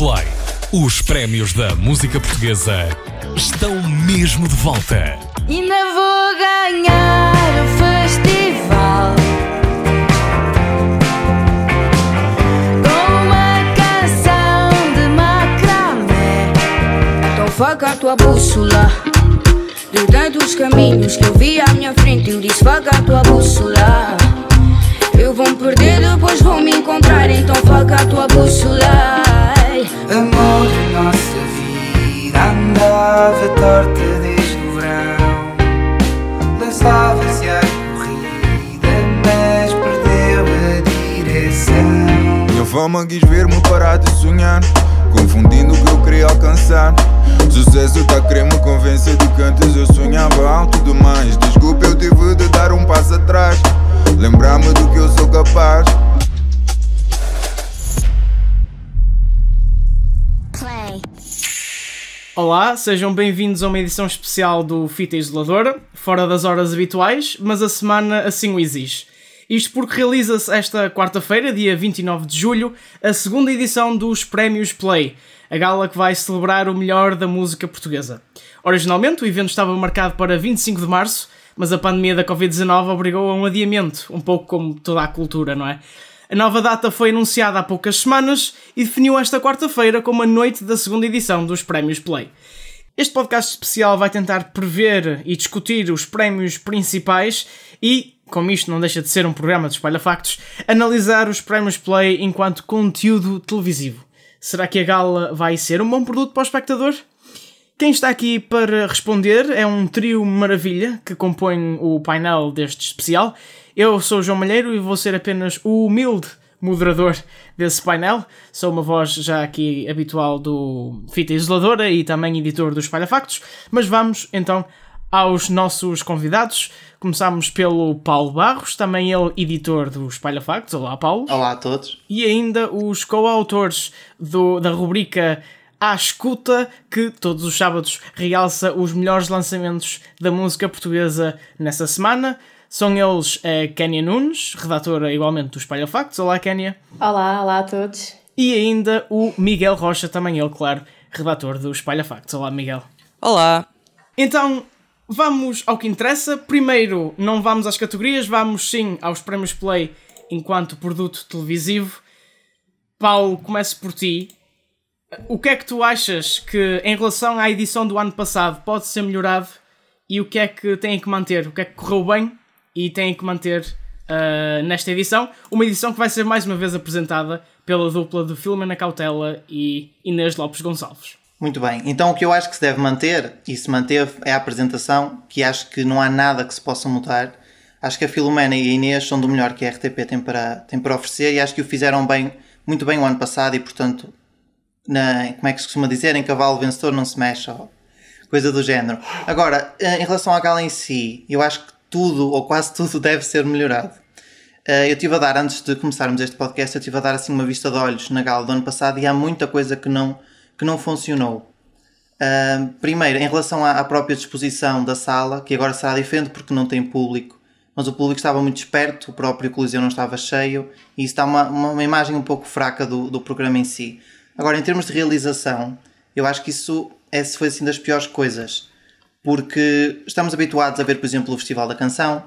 Play. Os prémios da música portuguesa estão mesmo de volta. Ainda vou ganhar o festival. Com uma canção de macramé. Então foca a tua bússola. De tantos caminhos que eu vi à minha frente, eu disse: foca a tua bússola. Eu vou me perder, depois vou me encontrar. Então foca a tua bússola. Amor, a nossa vida andava torta desde o verão. Lançava-se à corrida, mas perdeu a direção. Minha fama quis ver-me parar de sonhar, confundindo o que eu queria alcançar. Sucesso tá a querer me convencer de que antes eu sonhava alto demais. Desculpa, eu tive de dar um passo atrás, lembrar-me do que eu sou capaz. Olá, sejam bem-vindos a uma edição especial do Fita Isoladora, fora das horas habituais, mas a semana assim o exige. Isto porque realiza-se esta quarta-feira, dia 29 de julho, a segunda edição dos Prémios Play, a gala que vai celebrar o melhor da música portuguesa. Originalmente, o evento estava marcado para 25 de março, mas a pandemia da Covid-19 obrigou a um adiamento, um pouco como toda a cultura, não é? A nova data foi anunciada há poucas semanas e definiu esta quarta-feira como a noite da segunda edição dos Prémios Play. Este podcast especial vai tentar prever e discutir os prémios principais e, como isto não deixa de ser um programa de espalha-factos, analisar os prémios Play enquanto conteúdo televisivo. Será que a gala vai ser um bom produto para o espectador? Quem está aqui para responder é um trio maravilha que compõe o painel deste especial. Eu sou o João Malheiro e vou ser apenas o humilde moderador desse painel. Sou uma voz já aqui habitual do Fita Isoladora e também editor do Espalha Factos. Mas vamos então aos nossos convidados. Começamos pelo Paulo Barros, também ele editor do Espalha Factos. Olá, Paulo. Olá a todos. E ainda os co-autores da rubrica À Escuta, que todos os sábados realça os melhores lançamentos da música portuguesa nessa semana. São eles a Kénia Nunes, redatora igualmente do Espalha Factos. Olá, Kénia. Olá, olá a todos. E ainda o Miguel Rocha, também ele, claro, redator do Espalha Factos. Olá, Miguel. Olá! Então, vamos ao que interessa. Primeiro, não vamos às categorias, vamos sim aos prémios Play enquanto produto televisivo. Paulo, começo por ti. O que é que tu achas que, em relação à edição do ano passado, pode ser melhorado e o que é que têm que manter? O que é que correu bem e têm que manter ah, nesta edição? Uma edição que vai ser mais uma vez apresentada pela dupla de Filomena Cautela e Inês Lopes Gonçalves. Muito bem. Então o que eu acho que se deve manter, e se manteve, é a apresentação, que acho que não há nada que se possa mudar. Acho que a Filomena e a Inês são do melhor que a RTP tem para, tem para oferecer e acho que o fizeram bem, muito bem o ano passado e portanto, na, como é que se costuma dizer, em cavalo vencedor não se mexe, ou coisa do género. Agora, eh, em relação à gala em si, eu acho que tudo, ou quase tudo, deve ser melhorado. Eh, Eu estive a dar, antes de começarmos este podcast, eu estive a dar assim uma vista de olhos na gala do ano passado e há muita coisa que não, que não funcionou. Primeiro, em relação à, à própria disposição da sala, que agora será diferente porque não tem público, mas o público estava muito esperto, o próprio Coliseu não estava cheio e isso dá uma, uma, uma imagem um pouco fraca do, do programa em si. Agora, em termos de realização, eu acho que isso é, foi assim das piores coisas, porque estamos habituados a ver, por exemplo, o Festival da Canção,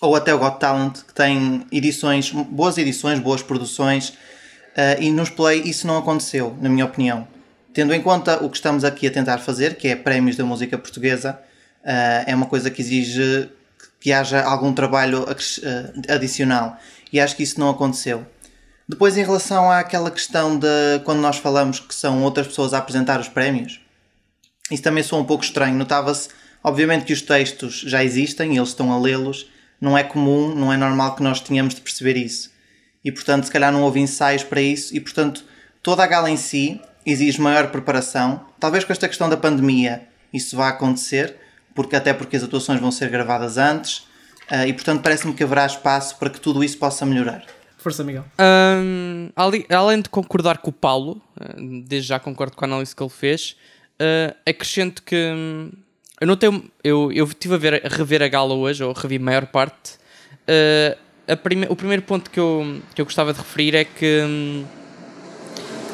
ou até o Got Talent, que tem edições, boas edições, boas produções, eh, e nos Play isso não aconteceu, na minha opinião. Tendo em conta o que estamos aqui a tentar fazer, que é prémios da música portuguesa, eh, é uma coisa que exige que haja algum trabalho eh, adicional. E acho que isso não aconteceu. Depois, em relação àquela questão de quando nós falamos que são outras pessoas a apresentar os prémios, isso também soa um pouco estranho. Notava-se, obviamente, que os textos já existem, eles estão a lê-los. Não é comum, não é normal que nós tenhamos de perceber isso. E, portanto, se calhar não houve ensaios para isso. E, portanto, toda a gala em si exige maior preparação. Talvez com esta questão da pandemia isso vá acontecer, porque até porque as atuações vão ser gravadas antes. ah, e, portanto, parece-me que haverá espaço para que tudo isso possa melhorar. Força, Miguel. Hum, ali- além de concordar com o Paulo, eh, desde já concordo com a análise que ele fez, eh, acrescento que hum, eu não tenho. Eu, eu estive a, ver, a rever a gala hoje, ou revi a maior parte. eh, a prime- o primeiro ponto que eu, que eu gostava de referir é que hum,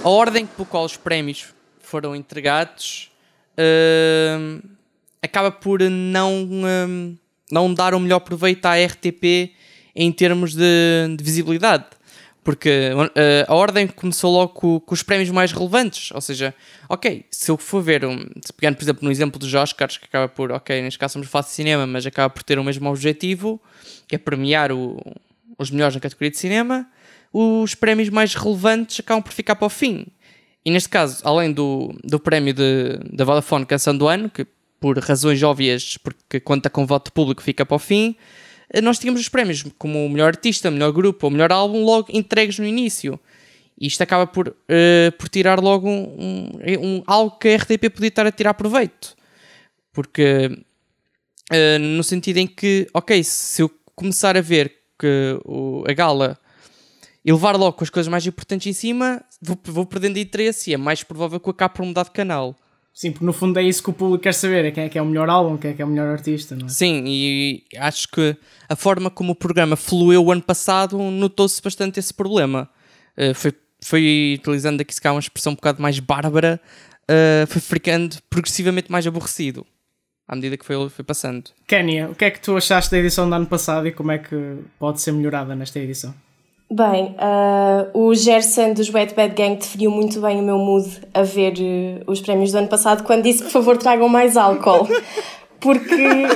a ordem pelo qual os prémios foram entregados uh, acaba por não, uh, não dar o melhor proveito à RTP em termos de, de visibilidade. Porque uh, a ordem começou logo com, com, os prémios mais relevantes. Ou seja, ok, se eu for ver, um, pegando por exemplo no exemplo dos Oscars, que acaba por, ok, neste caso somos falar de cinema, mas acaba por ter o mesmo objetivo, que é premiar o, os melhores na categoria de cinema, os prémios mais relevantes acabam por ficar para o fim. E neste caso, além do, do prémio de, da Vodafone Canção do Ano, que por razões óbvias, porque conta com voto público, fica para o fim, eh, nós tínhamos os prémios como o melhor artista, o melhor grupo, o melhor álbum logo entregues no início. E isto acaba por, uh, por tirar logo um, um, algo que a RTP podia estar a tirar proveito. Porque, uh, no sentido em que, ok, se eu começar a ver que o, a gala e levar logo com as coisas mais importantes em cima, vou, vou perdendo interesse e é mais provável que eu acabe por mudar de canal. Sim, porque no fundo é isso que o público quer saber, é quem é que é o melhor álbum, quem é que é o melhor artista, não é? Sim, e acho que a forma como o programa fluiu o ano passado notou-se bastante esse problema. Uh, foi, foi utilizando aqui se calhar uma expressão um bocado mais bárbara, uh, foi ficando progressivamente mais aborrecido à medida que foi, foi passando. Kénia, o que é que tu achaste da edição do ano passado e como é que pode ser melhorada nesta edição? Bem, uh, o Gerson dos Wet Bad Gang definiu muito bem o meu mood a ver uh, os prémios do ano passado quando disse por favor tragam mais álcool. Porque.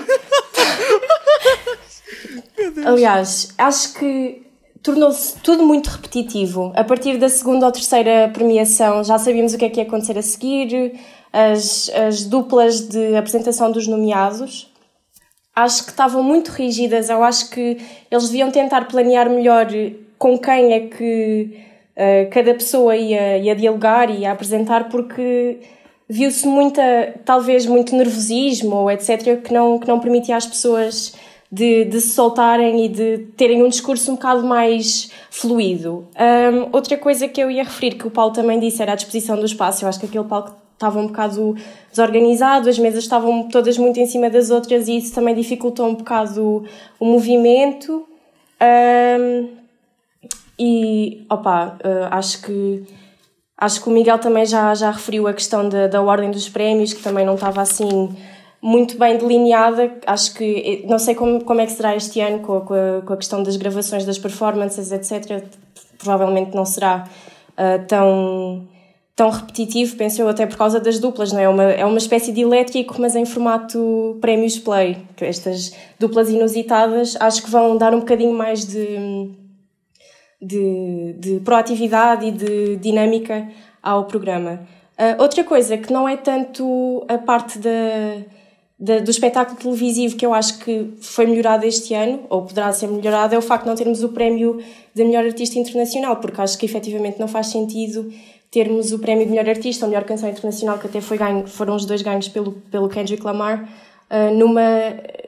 Aliás, acho que tornou-se tudo muito repetitivo. A partir da segunda ou terceira premiação já sabíamos o que é que ia acontecer a seguir, as, as duplas de apresentação dos nomeados. Acho que estavam muito rígidas, eu acho que eles deviam tentar planear melhor com quem é que uh, cada pessoa ia, ia dialogar e ia apresentar, porque viu-se muita, talvez muito nervosismo ou etc., que não, que não permitia às pessoas de, de se soltarem e de terem um discurso um bocado mais fluido. Um, outra coisa que eu ia referir, que o Paulo também disse, era a disposição do espaço. Eu acho que aquele palco estava um bocado desorganizado, as mesas estavam todas muito em cima das outras e isso também dificultou um bocado o, movimento. Um, e, opa, uh, acho que acho que o Miguel também já, já referiu a questão da, da ordem dos prémios, que também não estava assim muito bem delineada. Acho que, não sei como, como é que será este ano com a, com a, com a questão das gravações das performances, etc. Provavelmente não será uh, tão, tão repetitivo, penso eu, até por causa das duplas, não é? É uma, é uma espécie de elétrico, mas em formato prémios play. Estas duplas inusitadas acho que vão dar um bocadinho mais de de, de proatividade e de dinâmica ao programa. Uh, outra coisa que não é tanto a parte da, da, do espetáculo televisivo que eu acho que foi melhorado este ano, ou poderá ser melhorado, é o facto de não termos o prémio de melhor artista internacional, porque acho que efetivamente não faz sentido termos o prémio de melhor artista ou melhor canção internacional, que até foi ganho, foram os dois ganhos pelo, pelo Kendrick Lamar, uh, numa,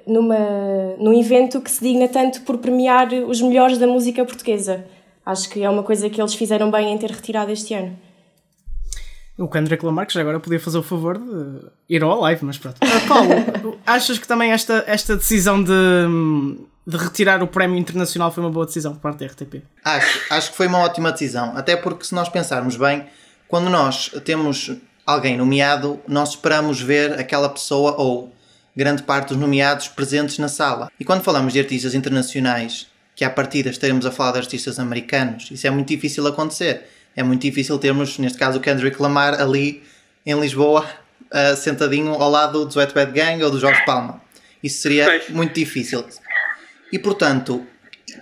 numa, num evento que se digna tanto por premiar os melhores da música portuguesa. Acho que é uma coisa que eles fizeram bem em ter retirado este ano. O Kendrick Lamar, que já agora podia fazer o favor de ir ao live, mas pronto. Uh, Paulo, achas que também esta, esta decisão de, de retirar o prémio internacional foi uma boa decisão por parte da RTP? Acho, acho que foi uma ótima decisão. Até porque, se nós pensarmos bem, quando nós temos alguém nomeado, nós esperamos ver aquela pessoa ou grande parte dos nomeados presentes na sala. E quando falamos de artistas internacionais que à partida estaremos a falar de artistas americanos. Isso é muito difícil acontecer. É muito difícil termos, neste caso, o Kendrick Lamar ali em Lisboa, uh, sentadinho ao lado do Wet Bad Gang ou do Jorge Palma. Isso seria muito difícil. E portanto,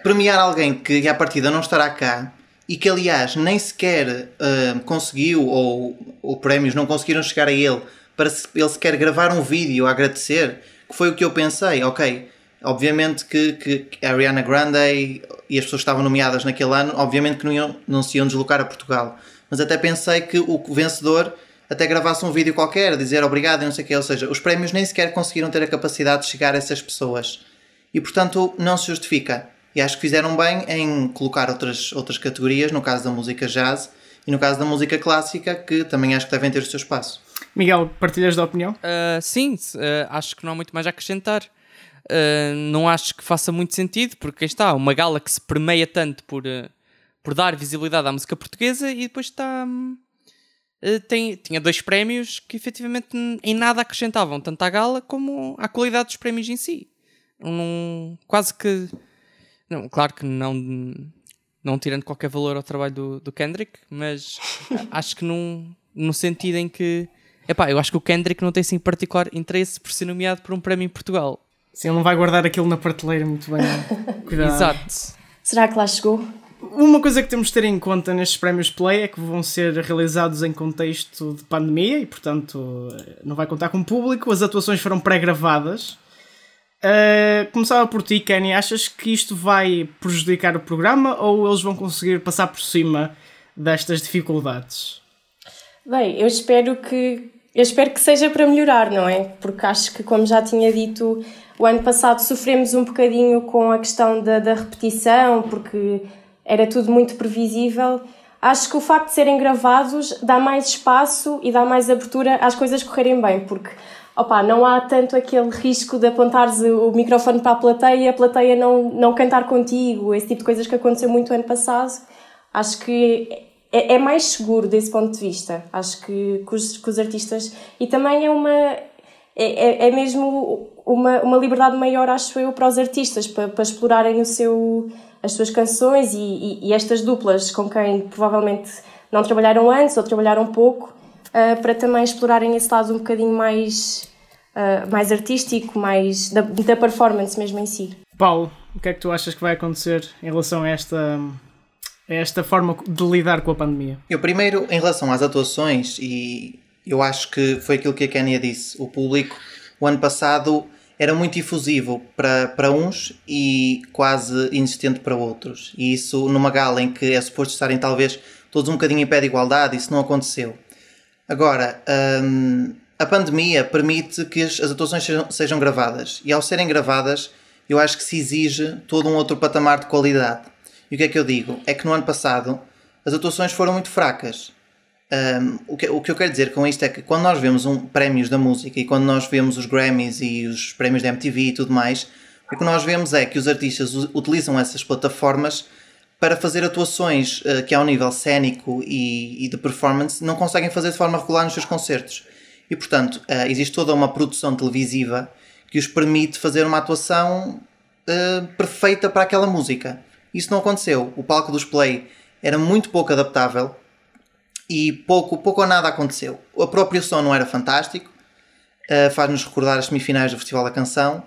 premiar alguém que à partida não estará cá e que aliás nem sequer uh, conseguiu ou, ou prémios não conseguiram chegar a ele para ele sequer gravar um vídeo a agradecer, que foi o que eu pensei, ok, Obviamente que, que a Ariana Grande e as pessoas que estavam nomeadas naquele ano, obviamente que não, iam, não se iam deslocar a Portugal. Mas até pensei que o vencedor até gravasse um vídeo qualquer, dizer obrigado e não sei o quê. Ou seja, os prémios nem sequer conseguiram ter a capacidade de chegar a essas pessoas. E portanto não se justifica. E acho que fizeram bem em colocar outras, outras categorias, no caso da música jazz e no caso da música clássica, que também acho que devem ter o seu espaço. Miguel, partilhas da opinião? Uh, sim, uh, acho que não há muito mais a acrescentar. Uh, não acho que faça muito sentido, porque está, uma gala que se permeia tanto por, uh, por dar visibilidade à música portuguesa e depois está. Uh, tem, tinha dois prémios que efetivamente em nada acrescentavam, tanto à gala como à qualidade dos prémios em si. Um, quase que. Não, claro que não, não tirando qualquer valor ao trabalho do, do Kendrick, mas acho que num, no sentido em que. Epá, eu acho que o Kendrick não tem assim particular interesse por ser nomeado por um prémio em Portugal. Sim, ele não vai guardar aquilo na prateleira muito bem. Cuidado. Exato. Será que lá chegou? Uma coisa que temos de ter em conta nestes prémios Play é que vão ser realizados em contexto de pandemia e, portanto, não vai contar com público. As atuações foram pré-gravadas. Uh, começava por ti, Kenny. Achas que isto vai prejudicar o programa ou eles vão conseguir passar por cima destas dificuldades? Bem, eu espero que eu espero que seja para melhorar, não é? Porque acho que, como já tinha dito, o ano passado sofremos um bocadinho com a questão da, da repetição, porque era tudo muito previsível. Acho que o facto de serem gravados dá mais espaço e dá mais abertura às coisas correrem bem, porque opa, não há tanto aquele risco de apontares o microfone para a plateia e a plateia não, não cantar contigo, esse tipo de coisas que aconteceu muito ano passado. Acho que é, é mais seguro desse ponto de vista. Acho que, que, os, que os artistas. E também é uma. É, é, é, mesmo uma, uma liberdade maior, acho eu, para os artistas, para, para explorarem o seu, as suas canções e, e, e estas duplas com quem provavelmente não trabalharam antes ou trabalharam pouco, uh, para também explorarem esse lado um bocadinho mais, uh, mais artístico, mais da, da performance mesmo em si. Paulo, o que é que tu achas que vai acontecer em relação a esta esta forma de lidar com a pandemia? Eu primeiro, em relação às atuações, e eu acho que foi aquilo que a Kenia disse, o público, o ano passado era muito difusivo para, para uns e quase inexistente para outros. E isso numa gala em que é suposto estarem talvez todos um bocadinho em pé de igualdade, isso não aconteceu. Agora, hum, a pandemia permite que as, as atuações sejam, sejam gravadas e ao serem gravadas eu acho que se exige todo um outro patamar de qualidade. E o que é que eu digo? É que no ano passado as atuações foram muito fracas. Um, o, que, o que eu quero dizer com isto é que quando nós vemos um, prémios da música e quando nós vemos os Grammys e os prémios da MTV e tudo mais, o que nós vemos é que os artistas utilizam essas plataformas para fazer atuações uh, que ao nível cénico e, e, de performance não conseguem fazer de forma regular nos seus concertos. E portanto, uh, existe toda uma produção televisiva que os permite fazer uma atuação uh, perfeita para aquela música. Isso não aconteceu. O palco dos Play era muito pouco adaptável e pouco, pouco ou nada aconteceu. O próprio som não era fantástico, uh, faz-nos recordar as semifinais do Festival da Canção.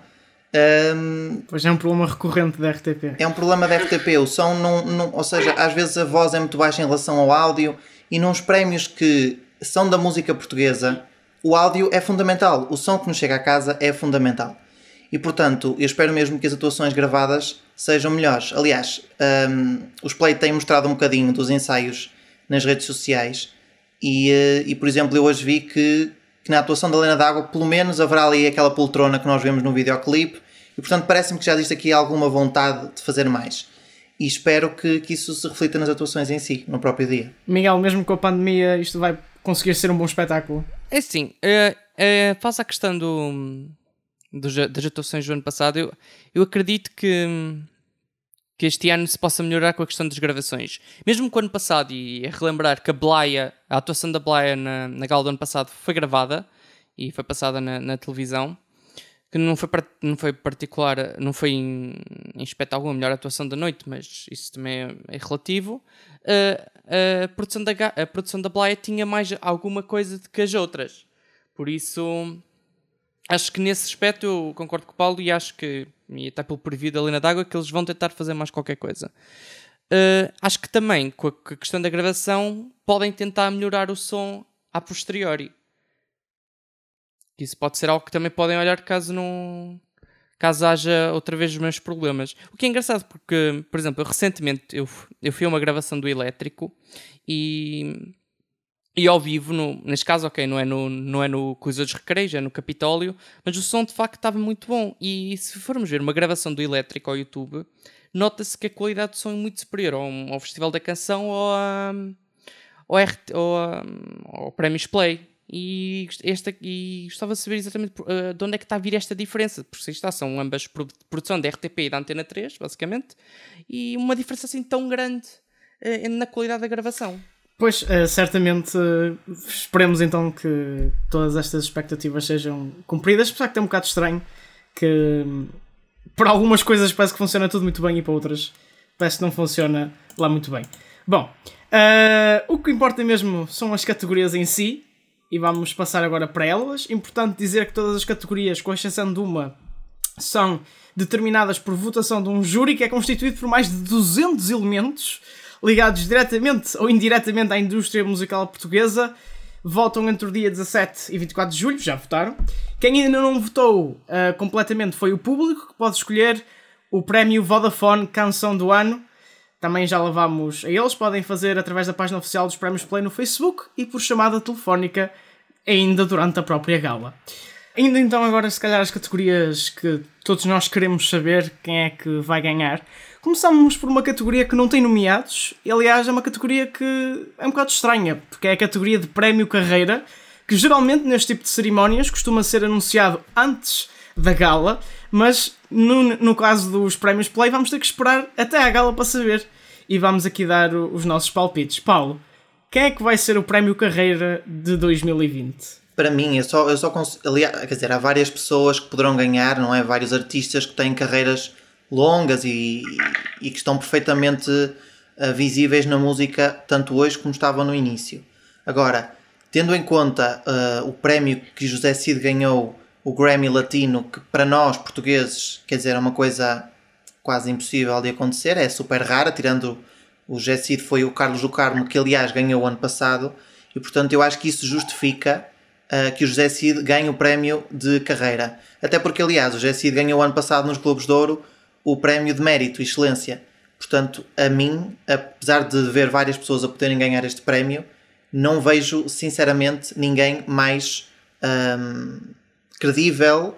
Um, pois é um problema recorrente da RTP. É um problema da RTP. O som não, não. Ou seja, às vezes a voz é muito baixa em relação ao áudio e nos prémios que são da música portuguesa, o áudio é fundamental. O som que nos chega a casa é fundamental. E portanto, eu espero mesmo que as atuações gravadas sejam melhores. Aliás, um, os Play têm mostrado um bocadinho dos ensaios nas redes sociais e, uh, e por exemplo, eu hoje vi que, que na atuação da Lena D'Água, pelo menos haverá ali aquela poltrona que nós vemos no videoclipe e portanto parece-me que já existe aqui alguma vontade de fazer mais. E espero que, que isso se reflita nas atuações em si, no próprio dia. Miguel, mesmo com a pandemia, isto vai conseguir ser um bom espetáculo? É sim, é, é, faz a questão do das atuações do ano passado, eu, eu acredito que, que este ano se possa melhorar com a questão das gravações. Mesmo com o ano passado, e é relembrar que a Blaia, a atuação da Blaia na, na gala do ano passado foi gravada e foi passada na, na televisão, que não foi, não foi particular, não foi em, em espetáculo a melhor atuação da noite, mas isso também é, é relativo. Uh, a, produção da, a produção da Blaia tinha mais alguma coisa do que as outras. Por isso, acho que nesse aspecto eu concordo com o Paulo e acho que, e até pelo preview da Lena d'Água, que eles vão tentar fazer mais qualquer coisa. Uh, acho que também, com a, questão da gravação, podem tentar melhorar o som a posteriori. Isso pode ser algo que também podem olhar caso não. caso haja outra vez os mesmos problemas. O que é engraçado porque, por exemplo, recentemente eu, eu fui a uma gravação do elétrico e e ao vivo, no, neste caso, ok, não é no, não é no Coisa dos Recreios, é no Capitólio, mas o som de facto estava muito bom. E se formos ver uma gravação do Elétrico ao YouTube, nota-se que a qualidade do som é muito superior ao, ao Festival da Canção ou, a, ao, ou ao Prémios Play. E, esta, e gostava de saber exatamente uh, de onde é que está a vir esta diferença, porque está, são ambas produção da RTP e da Antena 3, basicamente, e uma diferença assim tão grande uh, na qualidade da gravação. Pois, uh, certamente uh, esperemos então que todas estas expectativas sejam cumpridas, apesar que é um bocado estranho que um, para algumas coisas parece que funciona tudo muito bem e para outras parece que não funciona lá muito bem. Bom, uh, o que importa mesmo são as categorias em si e vamos passar agora para elas. Importante dizer que todas as categorias, com exceção de uma, são determinadas por votação de um júri que é constituído por mais de 200 elementos ligados diretamente ou indiretamente à indústria musical portuguesa, votam entre o dia 17 e 24 de julho, já votaram. Quem ainda não votou uh, completamente foi o público, que pode escolher o prémio Vodafone Canção do Ano. Também já levámos a eles, podem fazer através da página oficial dos Prémios Play no Facebook e por chamada telefónica ainda durante a própria gala. Ainda então agora se calhar as categorias que todos nós queremos saber quem é que vai ganhar. Começamos por uma categoria que não tem nomeados, e, aliás é uma categoria que é um bocado estranha, porque é a categoria de Prémio Carreira, que geralmente neste tipo de cerimónias costuma ser anunciado antes da gala, mas no, no caso dos Prémios Play vamos ter que esperar até à gala para saber. E vamos aqui dar os nossos palpites. Paulo, quem é que vai ser o Prémio Carreira de 2020? Para mim, eu só, eu só consigo. Aliás, quer dizer, há várias pessoas que poderão ganhar, não é? Vários artistas que têm carreiras longas e, e que estão perfeitamente uh, visíveis na música, tanto hoje como estavam no início. Agora, tendo em conta uh, o prémio que José Cid ganhou, o Grammy Latino, que para nós portugueses, quer dizer, é uma coisa quase impossível de acontecer, é super rara, tirando o José Cid foi o Carlos do Carmo, que aliás ganhou o ano passado, e portanto eu acho que isso justifica uh, que o José Cid ganhe o prémio de carreira. Até porque, aliás, o José Cid ganhou o ano passado nos Globos de Ouro o prémio de mérito e excelência. Portanto, a mim, apesar de ver várias pessoas a poderem ganhar este prémio, não vejo, sinceramente, ninguém mais um, credível.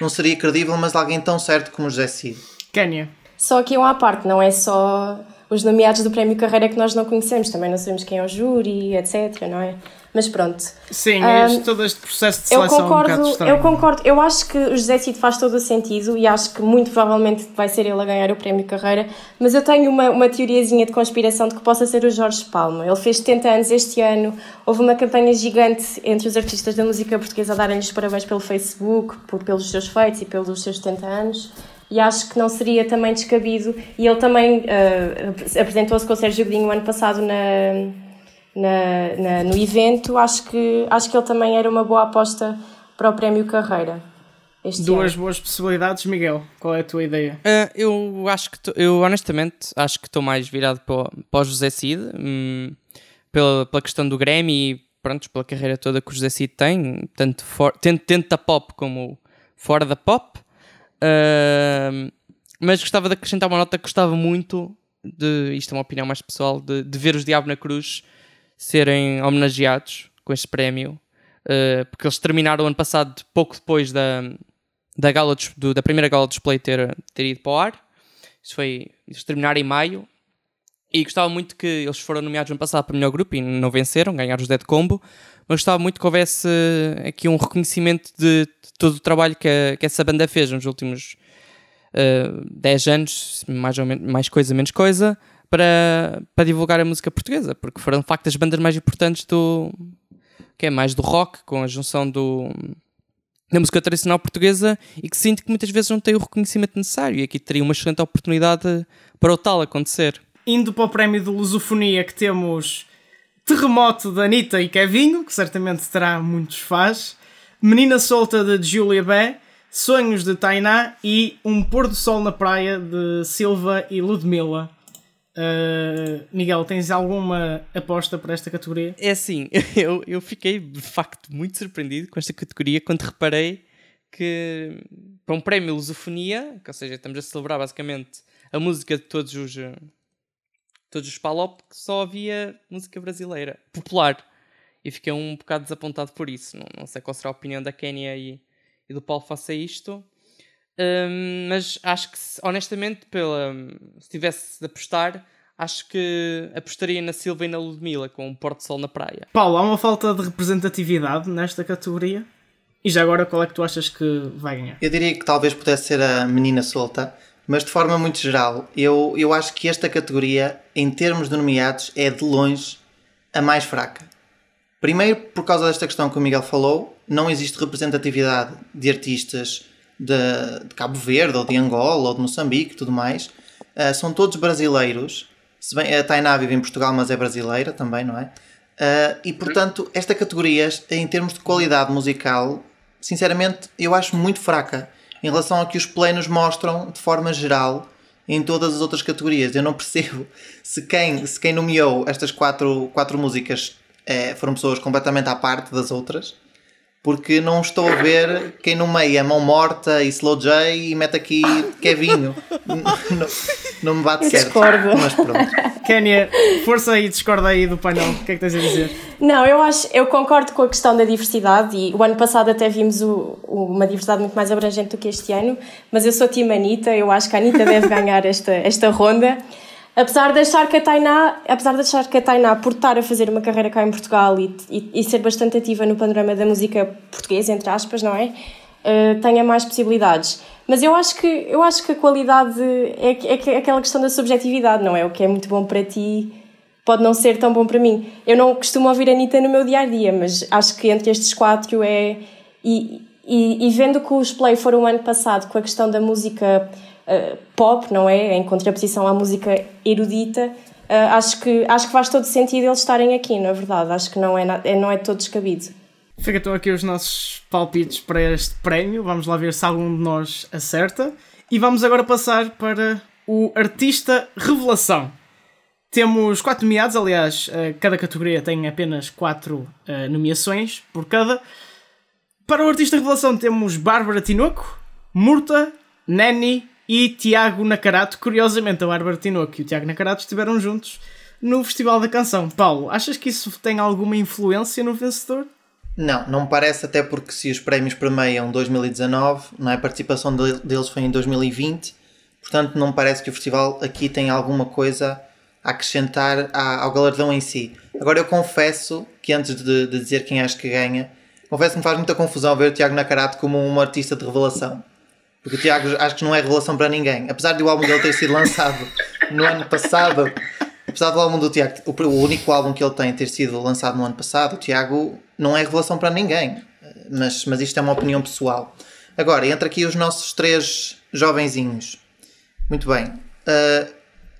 Não seria credível, mas alguém tão certo como o José Cid. Kénia. Só aqui uma à parte, não é só os nomeados do Prémio Carreira que nós não conhecemos, também não sabemos quem é o júri, etc, não é? Mas pronto. Sim, um, este, todo este processo de seleção eu concordo, é um estranho. Eu concordo, eu acho que o José Cid faz todo o sentido e acho que muito provavelmente vai ser ele a ganhar o Prémio Carreira, mas eu tenho uma, uma teoriazinha de conspiração de que possa ser o Jorge Palma. Ele fez 70 anos este ano, houve uma campanha gigante entre os artistas da música portuguesa a darem-lhes parabéns pelo Facebook, por, pelos seus feitos e pelos seus 70 anos e acho que não seria também descabido. E ele também uh, apresentou-se com o Sérgio Godinho no ano passado na, na, na, no evento. Acho que, acho que ele também era uma boa aposta para o Prémio Carreira. Duas ano. boas possibilidades, Miguel. Qual é a tua ideia? Uh, eu acho que, eu honestamente, acho que estou mais virado para, para o José Cid, hum, pela, pela questão do Grammy e pronto, pela carreira toda que o José Cid tem, tanto, for, tanto dentro da pop como fora da pop. Uh, mas gostava de acrescentar uma nota que gostava muito de, isto é uma opinião mais pessoal, de, de ver os Diabo na Cruz serem homenageados com este prémio, uh, porque eles terminaram ano passado, pouco depois da, da, gala do, da primeira gala de display ter, ter ido para o ar. Isso foi, eles terminaram em maio. E gostava muito que eles foram nomeados no ano passado para o melhor grupo e não venceram, ganharam os Dead Combo. Mas gostava muito que houvesse aqui um reconhecimento de todo o trabalho que, a, que essa banda fez nos últimos uh, eh, 10 anos, mais, ou menos, mais coisa, menos coisa, para, para divulgar a música portuguesa, porque foram de facto as bandas mais importantes do que é mais do rock, com a junção do da música tradicional portuguesa e que sinto que muitas vezes não tem o reconhecimento necessário e aqui teria uma excelente oportunidade para o tal acontecer. Indo para o prémio de lusofonia que temos Terremoto da Anitta e Kevinho, que certamente terá muitos fãs, Menina Solta de Julia B, Sonhos de Tainá e Um Pôr do Sol na Praia de Silva e Ludmilla. Uh, Miguel, tens alguma aposta para esta categoria? É assim, eu, eu fiquei de facto muito surpreendido com esta categoria quando reparei que para um prémio Lusofonia, que, ou seja, estamos a celebrar basicamente a música de todos os todos os palop, que só havia música brasileira, popular e fiquei um bocado desapontado por isso. Não, não sei qual será a opinião da Kenya e, e do Paulo face a isto. Um, mas acho que, honestamente, pela, se tivesse de apostar, acho que apostaria na Silva e na Ludmilla com um Porto Sol na praia. Paulo, há uma falta de representatividade nesta categoria? E já agora, qual é que tu achas que vai ganhar? Eu diria que talvez pudesse ser a Menina Solta, Mas de forma muito geral, eu, eu acho que esta categoria, em termos de nomeados, é de longe a mais fraca. Primeiro, por causa desta questão que o Miguel falou, não existe representatividade de artistas de, de Cabo Verde, ou de Angola, ou de Moçambique tudo mais. Uh, são todos brasileiros. Se bem, a Tainá vive em Portugal, mas é brasileira também, não é? Uh, e portanto, esta categoria, em termos de qualidade musical, sinceramente, eu acho muito fraca em relação ao que os plenos mostram de forma geral em todas as outras categorias. Eu não percebo se quem, se quem nomeou estas quatro, quatro músicas é, foram pessoas completamente à parte das outras porque não estou a ver quem no meio é mão morta e slow J e mete aqui Kevinho. não, não me bate certo. Discordo. Mas pronto. Kénia, força aí, discorda aí do painel. O que é que tens a dizer? Não, eu acho, eu concordo com a questão da diversidade e o ano passado até vimos o, o, uma diversidade muito mais abrangente do que este ano, mas eu sou time Anitta, eu acho que a Anitta deve ganhar esta, esta ronda. Apesar de achar que a Tainá, apesar de achar que a Tainá, por estar a fazer uma carreira cá em Portugal e, e, e ser bastante ativa no panorama da música portuguesa, entre aspas, não é? Uh, tenha mais possibilidades. Mas eu acho que, eu acho que a qualidade é, é, é aquela questão da subjetividade, não é? O que é muito bom para ti pode não ser tão bom para mim. Eu não costumo ouvir a Anitta no meu dia a dia, mas acho que entre estes quatro é. E, e, e vendo que os Play foram o ano passado com a questão da música uh, pop, não é? Em contraposição à música erudita, uh, acho, que, acho que faz todo sentido eles estarem aqui, na verdade. Acho que não é, é, não é todo descabido. Fica então aqui os nossos palpites para este prémio. Vamos lá ver se algum de nós acerta. E vamos agora passar para o Artista Revelação. Temos quatro nomeados, aliás, eh, cada categoria tem apenas quatro nomeações por cada. Para o Artista Revelação temos Bárbara Tinoco, Murta, Neni, e Tiago Nacarato. Curiosamente, a Bárbara Tinoco e o Tiago Nacarato estiveram juntos no Festival da Canção. Paulo, achas que isso tem alguma influência no vencedor? Não, não me parece, até porque se os prémios premiam 2019, não é? a participação deles foi em 2020, portanto não me parece que o festival aqui tem alguma coisa a acrescentar ao galardão em si. Agora eu confesso que antes de, de dizer quem acho que ganha, confesso que me faz muita confusão ver o Tiago Nacarato como um artista de revelação. Porque o Tiago acho que não é revelação para ninguém. Apesar de o álbum dele ter sido lançado no ano passado, apesar do álbum do Tiago, o, único álbum que ele tem ter sido lançado no ano passado, o Tiago não é revelação para ninguém. Mas, mas isto é uma opinião pessoal. Agora, entra aqui os nossos três jovenzinhos. Muito bem. Uh,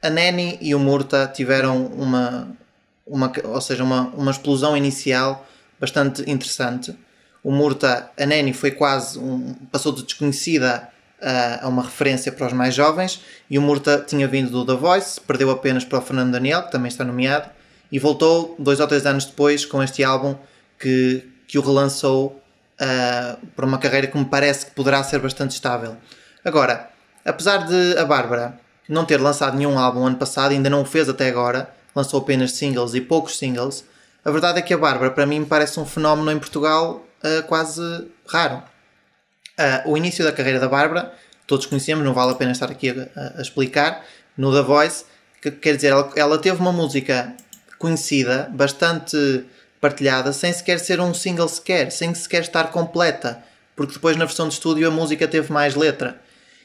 a Neni e o Murta tiveram uma, uma ou seja, uma, uma explosão inicial bastante interessante. O Murta, a Neni foi quase um, passou de desconhecida a, uma referência para os mais jovens e o Murta tinha vindo do The Voice, perdeu apenas para o Fernando Daniel, que também está nomeado, e voltou dois ou três anos depois com este álbum que, que o relançou uh, para uma carreira que me parece que poderá ser bastante estável. Agora, apesar de a Bárbara não ter lançado nenhum álbum ano passado, ainda não o fez até agora, lançou apenas singles e poucos singles, a verdade é que a Bárbara para mim parece um fenómeno em Portugal uh, quase raro. Uh, o início da carreira da Bárbara, todos conhecemos, não vale a pena estar aqui a, a explicar, no The Voice, que, quer dizer, ela, ela, teve uma música conhecida, bastante partilhada, sem sequer ser um single sequer, sem sequer estar completa, porque depois na versão de estúdio a música teve mais letra.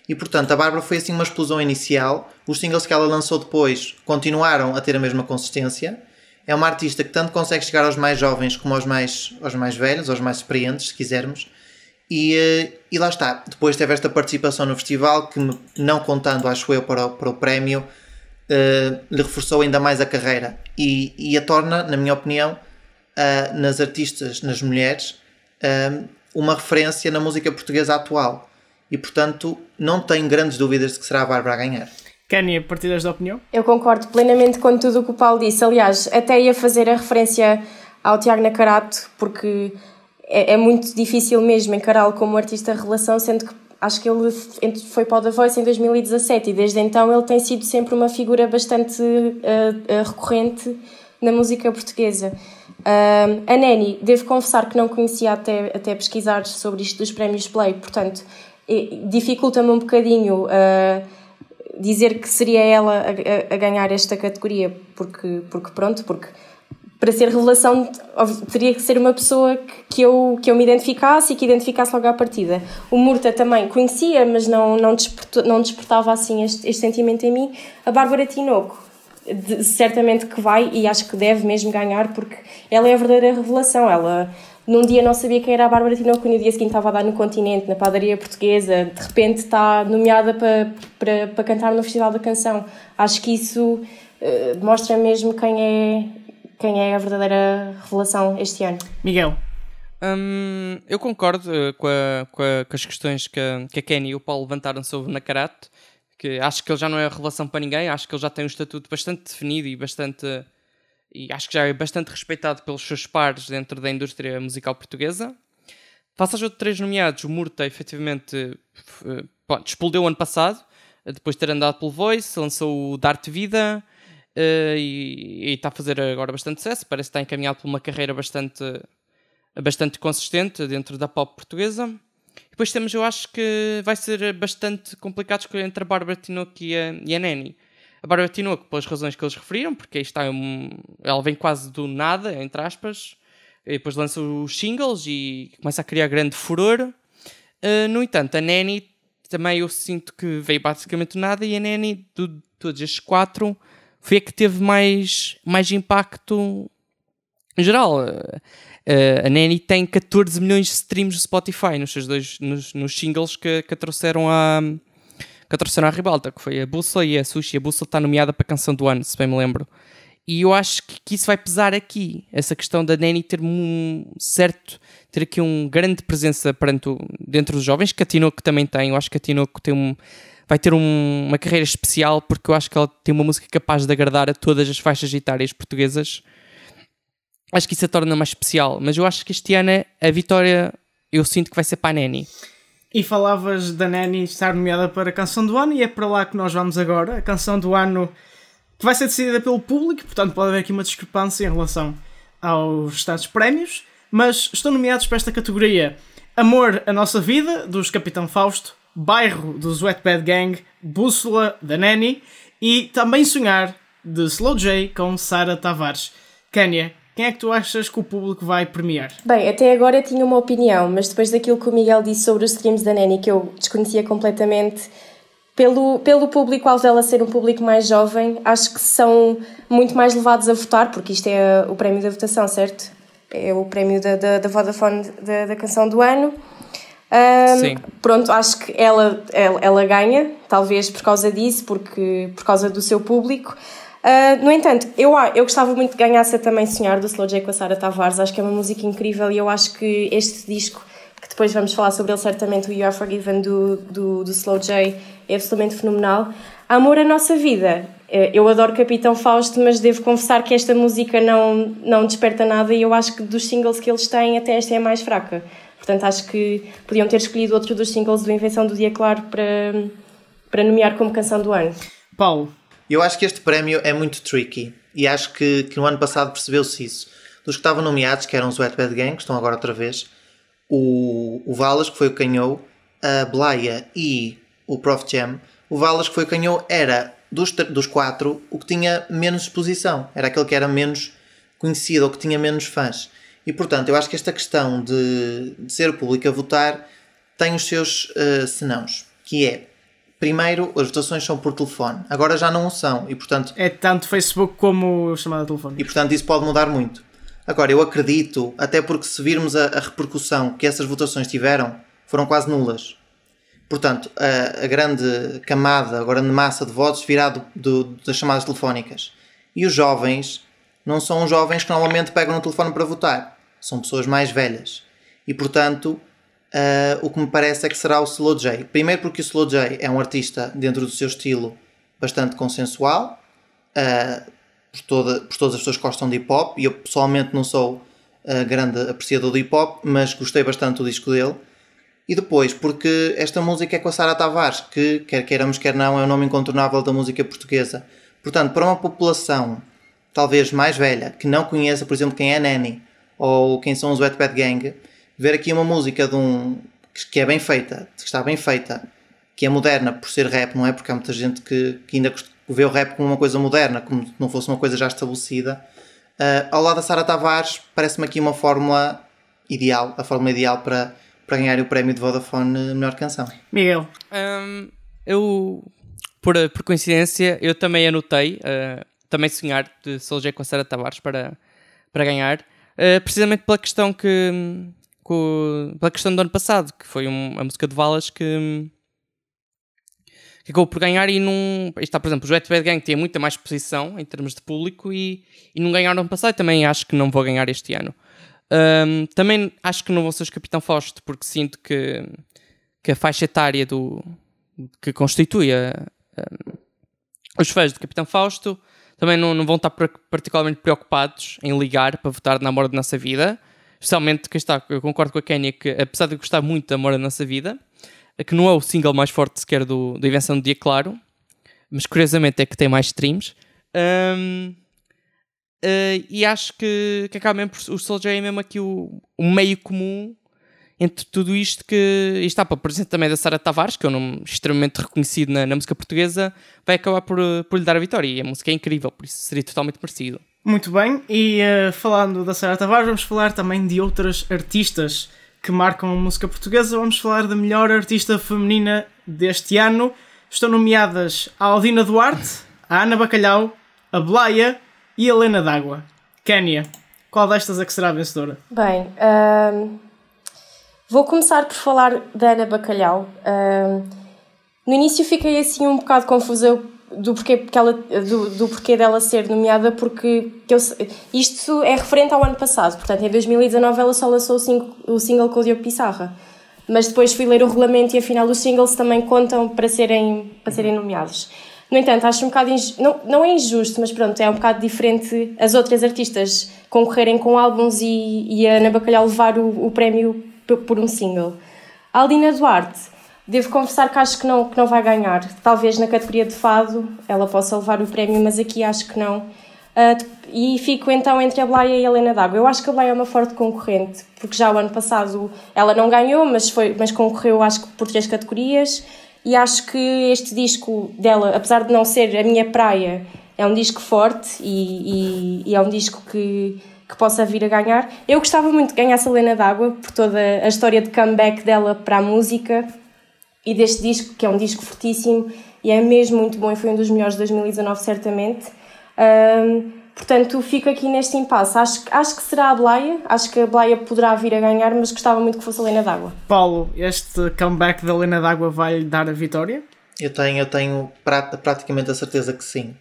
E portanto a Bárbara foi assim uma explosão inicial, os singles que ela lançou depois continuaram a ter a mesma consistência, é uma artista que tanto consegue chegar aos mais jovens como aos mais, aos mais velhos, aos mais experientes, se quisermos. E, eh, e lá está. Depois teve esta participação no festival que, não contando, acho eu, para o, para o prémio, uh, lhe reforçou ainda mais a carreira e, e a torna, na minha opinião, uh, nas artistas, nas mulheres, uh, uma referência na música portuguesa atual. E portanto, não tenho grandes dúvidas de que será a Bárbara a ganhar. Kenny, partilhas da opinião? Eu concordo plenamente com tudo o que o Paulo disse. Aliás, até ia fazer a referência ao Tiago Nacarato, porque é, é muito difícil mesmo encará-lo como artista relação, sendo que acho que ele foi para o The Voice em 2017 e desde então ele tem sido sempre uma figura bastante uh, recorrente na música portuguesa. Uh, a Neni, devo confessar que não conhecia até, até pesquisar sobre isto dos prémios Play, portanto, dificulta-me um bocadinho. Uh, dizer que seria ela a, a, a, ganhar esta categoria, porque, porque pronto, porque para ser revelação teria que ser uma pessoa que eu, que eu me identificasse e que identificasse logo à partida. O Murta também conhecia, mas não, não, despertou, não despertava assim este, este sentimento em mim. A Bárbara Tinoco, de, certamente que vai e acho que deve mesmo ganhar porque ela é a verdadeira revelação. Ela num dia não sabia quem era a Bárbara Tinoco no dia seguinte estava a dar no continente, na padaria portuguesa, de repente está nomeada para, para, para cantar no Festival da Canção. Acho que isso uh, mostra mesmo quem é quem é a verdadeira revelação este ano. Miguel. Hum, eu concordo uh, com, a, com, a, com, as questões que a, que a Kenny e o Paulo levantaram sobre o Nakarato, que acho que ele já não é a revelação para ninguém, acho que ele já tem um estatuto bastante definido e bastante e acho que já é bastante respeitado pelos seus pares dentro da indústria musical portuguesa. Face aos outros três nomeados, o Murta efetivamente pronto, explodiu ano passado, depois de ter andado pelo Voice, lançou o Darte Vida, uh, e, está a fazer agora bastante sucesso. Parece que está encaminhado por uma carreira bastante, bastante consistente dentro da pop portuguesa. Depois temos, eu acho que vai ser bastante complicado escolher entre a Bárbara Tinoco e a, e a Nani. A Bárbara Tinoco, pelas razões que eles referiram, porque aí está um, ela vem quase do nada, entre aspas, e depois lança os singles e começa a criar grande furor. Uh, no entanto, a Nani também eu sinto que veio basicamente do nada e a Nani, de todos estes quatro, foi a que teve mais, mais impacto em geral. Uh, a Nanny tem 14 milhões de streams no Spotify nos seus dois nos, nos singles que, que a trouxeram a que trouxeram à ribalta, que foi a Bússola e a Sushi. A Bússola está nomeada para a canção do ano, se bem me lembro. E eu acho que, que isso vai pesar aqui, essa questão da Nanny ter um certo, ter aqui uma grande presença perante o, dentro dos jovens, que a Tinoco também tem. Eu acho que a Tinoco tem um, vai ter um, uma carreira especial porque eu acho que ela tem uma música capaz de agradar a todas as faixas etárias portuguesas. Acho que isso a torna mais especial, mas eu acho que este ano a vitória eu sinto que vai ser para a Nani. E falavas da Nani estar nomeada para a canção do ano e é para lá que nós vamos agora. A canção do ano que vai ser decidida pelo público, portanto pode haver aqui uma discrepância em relação aos restantes prémios, mas estão nomeados para esta categoria Amor, a Nossa Vida, dos Capitão Fausto, Bairro dos Wetbed Gang, Bússola da Nanny e também Sonhar de Slow J com Sara Tavares. Kenya, quem é que tu achas que o público vai premiar? Bem, até agora eu tinha uma opinião, mas depois daquilo que o Miguel disse sobre os streams da Nanny, que eu desconhecia completamente, pelo, pelo público-alvo dela ser um público mais jovem, acho que são muito mais levados a votar, porque isto é o prémio da votação, certo? É o prémio da, da, da Vodafone da, da canção do ano. Um, Sim. Pronto, acho que ela, ela, ela, ganha, talvez por causa disso, porque, por causa do seu público. Uh, no entanto, eu, eu gostava muito de ganhar se também Sonhar do Slow J com a Sara Tavares. Acho que é uma música incrível e eu acho que este disco, que depois vamos falar sobre ele certamente, o You Are Forgiven do, do, do Slow J, é absolutamente fenomenal. Amor à Nossa Vida. Eh, eu adoro Capitão Fausto, mas devo confessar que esta música não, não desperta nada e eu acho que dos singles que eles têm, até esta é a mais fraca. Portanto, acho que podiam ter escolhido outro dos singles do Invenção do Dia Claro para, para nomear como canção do ano. Paulo. Eu acho que este prémio é muito tricky e acho que, que no ano passado percebeu-se isso. Dos que estavam nomeados, que eram os Wet Bad Gang, que estão agora outra vez, o, o Valas, que foi o que ganhou, a Blaia e o Prof Jam. O Valas, que foi o que ganhou, era dos, dos quatro o que tinha menos exposição, era aquele que era menos conhecido ou que tinha menos fãs. E portanto, eu acho que esta questão de, de ser o público a votar tem os seus uh, senãos, que é primeiro, as votações são por telefone. Agora já não o são e, portanto... É tanto Facebook como chamada telefone. E, portanto, isso pode mudar muito. Agora, eu acredito, até porque se virmos a, a repercussão que essas votações tiveram, foram quase nulas. Portanto, a, a grande camada, a grande massa de votos virá do, do, das chamadas telefónicas. E os jovens não são jovens que normalmente pegam no telefone para votar. São pessoas mais velhas. E portanto, uh, o que me parece é que será o Slow J. Primeiro porque o Slow J é um artista dentro do seu estilo bastante consensual. Uh, por, toda, por todas as pessoas que gostam de hip hop. E eu pessoalmente não sou uh, grande apreciador de hip hop, mas gostei bastante do disco dele. E depois, porque esta música é com a Sara Tavares, que, quer queiramos, quer não, é um nome incontornável da música portuguesa. Portanto, para uma população talvez mais velha, que não conheça, por exemplo, quem é a Nanny ou quem são os Wet Bad Gang, ver aqui uma música de um que é bem feita, que está bem feita, que é moderna por ser rap, não é? Porque há muita gente que, que ainda vê o rap como uma coisa moderna, como se não fosse uma coisa já estabelecida. Uh, ao lado da Sara Tavares, parece-me aqui uma fórmula ideal, a fórmula ideal para, para ganhar o prémio de Vodafone Melhor Canção. Miguel. Um, eu, por, por coincidência, eu também anotei, uh, também sonhar de Soulja com a Sara Tavares para, para ganhar, uh, precisamente pela questão que, pela questão do ano passado, que foi um, a música de Valas que que acabou por ganhar e não. Está, por exemplo, o Jet Bad Gang tinha muita mais exposição em termos de público e, e não ganharam ano passado. Também acho que não vou ganhar este ano. Um, também acho que não vou ser os Capitão Fausto, porque sinto que, que a faixa etária do, que constitui a, os fãs do Capitão Fausto também não, não vão estar particularmente preocupados em ligar para votar na Amor da Nossa Vida. Especialmente, que está, eu concordo com a Kenya que, apesar de gostar muito da Amor da Nossa Vida, que não é o single mais forte sequer do, da Invenção do Dia Claro, mas curiosamente é que tem mais streams. Um, uh, e acho que, que acaba mesmo o Soulja é mesmo aqui o, o meio comum entre tudo isto que e está para presente também da Sara Tavares, que é um nome extremamente reconhecido na, na, música portuguesa, vai acabar por, por lhe dar a vitória. E a música é incrível, por isso seria totalmente merecido. Muito bem, e uh, falando da Sara Tavares, vamos falar também de outras artistas que marcam a música portuguesa, vamos falar da melhor artista feminina deste ano. Estão nomeadas a Aldina Duarte, a Ana Bacalhau, a Blaia e a Helena D'Água. Kénia, qual destas é que será a vencedora? Bem, hum, vou começar por falar da Ana Bacalhau. Hum, no início fiquei assim um bocado confusa do porquê, porque ela, do, do porquê dela ser nomeada, porque eu, isto é referente ao ano passado, portanto em 2019 ela só lançou o, sing, o single com o Diogo Pissarra. Mas depois fui ler o regulamento e afinal os singles também contam para serem, para serem nomeados. No entanto, acho um bocado não, não é injusto, mas pronto, é um bocado diferente as outras artistas concorrerem com álbuns e, e a Ana Bacalhau levar o, o prémio por um single. A Aldina Duarte Devo confessar que acho que não, que não vai ganhar. Talvez na categoria de fado ela possa levar o prémio, mas aqui acho que não. Uh, e fico então entre a Blaia e a Helena D'Água. Eu acho que a Blaia é uma forte concorrente, porque já o ano passado ela não ganhou, mas, foi, mas concorreu acho que por três categorias. E acho que este disco dela, apesar de não ser a minha praia, é um disco forte e, e, e é um disco que, que possa vir a ganhar. Eu gostava muito de ganhar a Helena D'Água por toda a história de comeback dela para a música e deste disco, que é um disco fortíssimo e é mesmo muito bom e foi um dos melhores de 2019, certamente. Um, portanto, fico aqui neste impasse. Acho, acho que será a Blaia, acho que a Blaia poderá vir a ganhar, mas gostava muito que fosse a Lena D'Água. Paulo, este comeback da Lena D'Água vai lhe dar a vitória? Eu tenho, eu tenho praticamente a certeza que sim.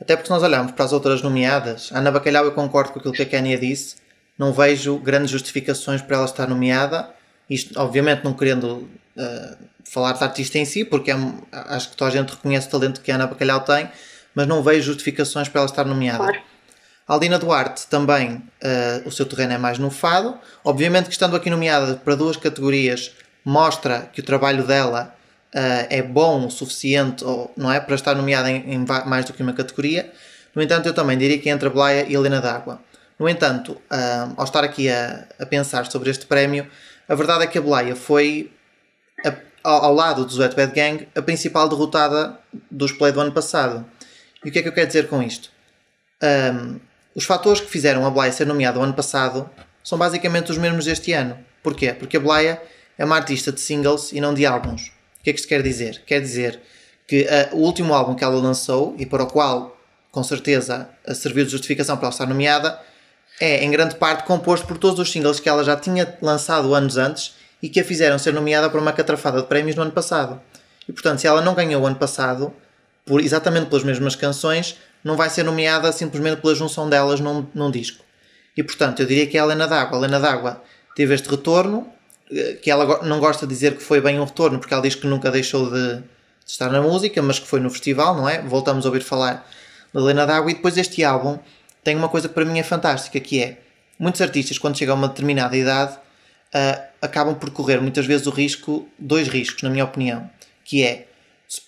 Até porque se nós olharmos para as outras nomeadas, a Ana Bacalhau eu concordo com aquilo que a Kenia disse, não vejo grandes justificações para ela estar nomeada, isto obviamente não querendo uh, falar de artista em si, porque é, acho que toda a gente reconhece o talento que a Ana Bacalhau tem, mas não vejo justificações para ela estar nomeada. Claro. A Aldina Duarte também, uh, o seu terreno é mais no fado. Obviamente que estando aqui nomeada para duas categorias, mostra que o trabalho dela uh, é bom o suficiente, ou, não é, para estar nomeada em, em, mais do que uma categoria. No entanto, eu também diria que entre a Blaia e Helena D'Água. No entanto, uh, ao estar aqui a, a, pensar sobre este prémio, a verdade é que a Blaia foi a, ao, ao lado do Wet Bad Gang, a principal derrotada dos play do ano passado. E o que é que eu quero dizer com isto? Um, os fatores que fizeram a Blaia ser nomeada o ano passado são basicamente os mesmos deste ano. Porquê? Porque a Blaia é uma artista de singles e não de álbuns. O que é que isto quer dizer? Quer dizer que uh, o último álbum que ela lançou e para o qual, com certeza, serviu de justificação para ela estar nomeada, é em grande parte composto por todos os singles que ela já tinha lançado anos antes e que a fizeram ser nomeada para uma catrafada de prémios no ano passado. E portanto, se ela não ganhou o ano passado, por, exatamente pelas mesmas canções, não vai ser nomeada simplesmente pela junção delas num, num disco. E portanto, eu diria que é a Helena D'Água. A Helena D'Água teve este retorno, que ela não gosta de dizer que foi bem um retorno, porque ela diz que nunca deixou de, de estar na música, mas que foi no festival, não é? Voltamos a ouvir falar da Helena D'Água. E depois este álbum tem uma coisa para mim é fantástica, que é muitos artistas, quando chegam a uma determinada idade, uh, acabam por correr muitas vezes o risco, dois riscos, na minha opinião, que é,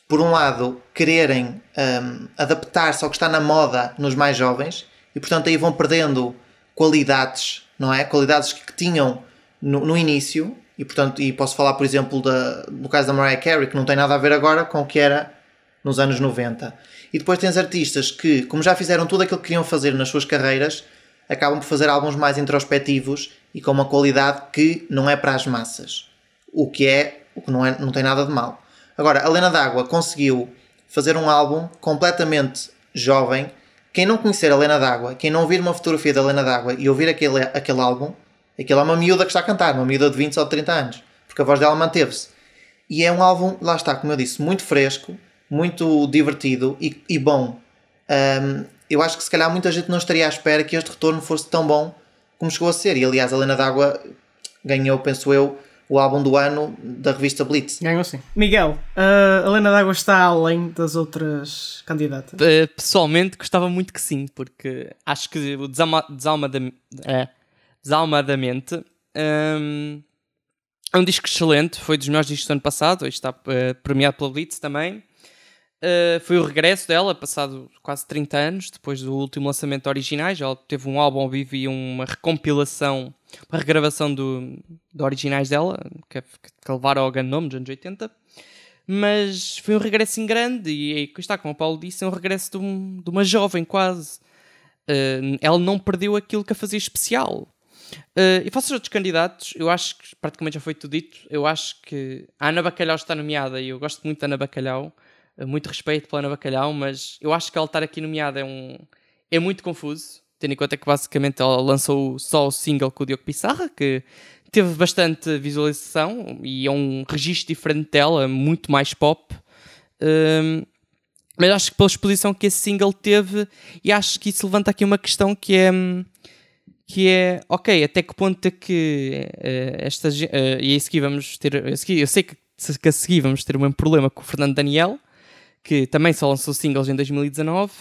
por um lado, quererem um, adaptar-se ao que está na moda nos mais jovens e, portanto, aí vão perdendo qualidades, não é? Qualidades que, que tinham no, no, início e, portanto, e posso falar, por exemplo, da, do caso da Mariah Carey, que não tem nada a ver agora com o que era nos anos 90. E depois tens artistas que, como já fizeram tudo aquilo que queriam fazer nas suas carreiras, acabam por fazer álbuns mais introspectivos e com uma qualidade que não é para as massas. O que é, o que não, é, não tem nada de mal. Agora, a Lena D'Água conseguiu fazer um álbum completamente jovem. Quem não conhecer a Lena D'Água, quem não ouvir uma fotografia da Lena D'Água e ouvir aquele, aquele álbum, aquilo é uma miúda que está a cantar, uma miúda de 20 ou 30 anos, porque a voz dela manteve-se. E é um álbum, lá está, como eu disse, muito fresco, muito divertido e, e bom. Um, eu acho que se calhar muita gente não estaria à espera que este retorno fosse tão bom como chegou a ser. E aliás, a Lena D'Água ganhou, penso eu, o álbum do ano da revista Blitz. Ganhou sim. Miguel, uh, a Lena D'Água está além das outras candidatas? Uh, pessoalmente gostava muito que sim, porque acho que o desalma, desalmadamente, é, desalmadamente um, é um disco excelente, foi dos melhores discos do ano passado, está uh, premiado pela Blitz também. Uh, foi o regresso dela, passado quase 30 anos, depois do último lançamento originais. Ela teve um álbum ao vivo e uma recompilação, uma regravação do, de originais dela, que, que levaram ao grande nome dos anos 80. Mas foi um regresso em grande, e, e está, como o Paulo disse, é um regresso de, um, de uma jovem quase. Uh, ela não perdeu aquilo que a fazia especial. Uh, e faço os outros candidatos, eu acho que praticamente já foi tudo dito. Eu acho que a Ana Bacalhau está nomeada e eu gosto muito da Ana Bacalhau. Uh, muito respeito pela Ana Bacalhau, mas eu acho que ela estar aqui nomeada é, um, é muito confuso. Tendo em conta que basicamente ela lançou só o single com o Diogo Pissarra, que teve bastante visualização e é um registro diferente dela, muito mais pop. Uh, mas acho que pela exposição que esse single teve, e acho que isso levanta aqui uma questão que é hum, que é, ok, até que ponto é que uh, esta, uh, e a seguir vamos ter, eu sei que, que a seguir vamos ter um problema com o Fernando Daniel, que também só lançou singles em 2019,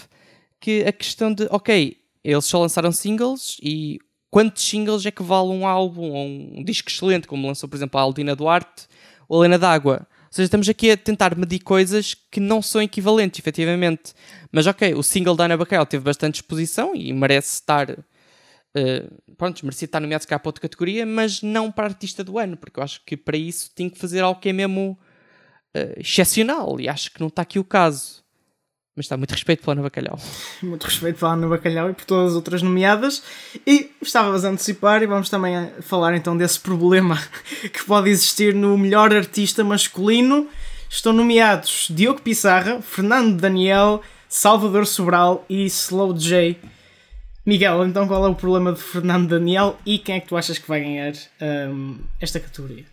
que a questão de, ok, eles só lançaram singles e quantos singles é que vale um álbum ou um disco excelente, como lançou, por exemplo, a Aldina Duarte ou a Helena D'Água? Ou seja, estamos aqui a tentar medir coisas que não são equivalentes, efetivamente. Mas ok, o single da Ana Bacalhau teve bastante exposição e merece estar Uh, pronto, merecia estar nomeado se calhar para outra categoria, mas não para artista do ano, porque eu acho que para isso tem que fazer algo que é mesmo uh, excepcional e acho que não está aqui o caso. Mas está muito respeito pela Ana Bacalhau. Muito respeito pela Ana Bacalhau e por todas as outras nomeadas. E estávamos a antecipar e vamos também falar então desse problema que pode existir no melhor artista masculino. Estão nomeados Diogo Pissarra, Fernando Daniel, Salvador Sobral e Slow J. Miguel, então qual é o problema de Fernando Daniel e quem é que tu achas que vai ganhar um, esta categoria?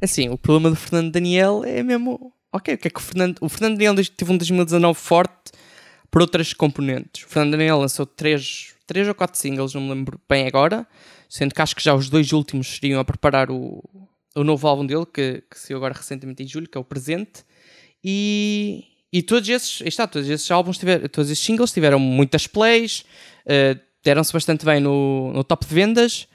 Assim, o problema do Fernando Daniel é mesmo. Ok, o que é que o Fernando. O Fernando Daniel teve um 2019 forte por outras componentes. O Fernando Daniel lançou 3, 3 ou 4 singles, não me lembro bem agora, sendo que acho que já os dois últimos seriam a preparar o, o novo álbum dele, que, que saiu agora recentemente em julho, que é o Presente. E, e todos esses, está, todos esses álbuns tiveram, todos esses singles tiveram muitas plays, uh, deram-se bastante bem no, no top de vendas,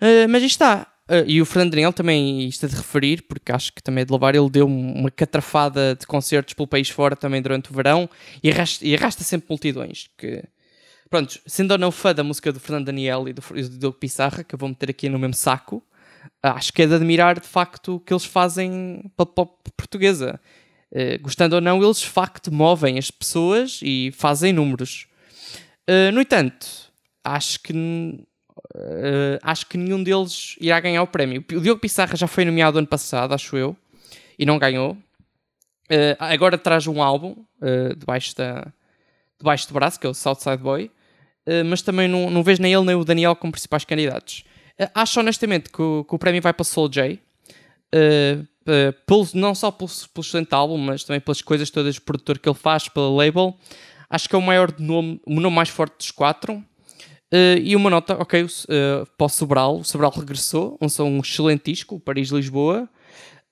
uh, mas está. Uh, e o Fernando Daniel também, isto é de referir, porque acho que também é de louvar, ele deu uma catrafada de concertos pelo país fora também durante o verão e arrasta, e arrasta sempre multidões. Que, pronto, sendo ou não fã da música do Fernando Daniel e do, do Diogo Pissarra, que eu vou meter aqui no mesmo saco, acho que é de admirar de facto o que eles fazem para pop portuguesa. Uh, gostando ou não, eles de facto movem as pessoas e fazem números. Uh, no entanto, acho que uh, acho que nenhum deles irá ganhar o prémio. O Diogo Pissarra já foi nomeado ano passado, acho eu, e não ganhou. agora traz um álbum debaixo, da, debaixo do braço, que é o Southside Boy, mas também não, não vejo nem ele nem o Daniel como principais candidatos. acho honestamente que o, que o prémio vai para Soul J. Uh, uh, pelo, não só pelo, pelo excelente álbum, mas também pelas coisas todas de produtor que ele faz, pela label. Acho que é o maior nome, o nome mais forte dos quatro. Uh, e uma nota, ok, uh, para o Sobral. O Sobral regressou, um excelente disco, o Paris-Lisboa.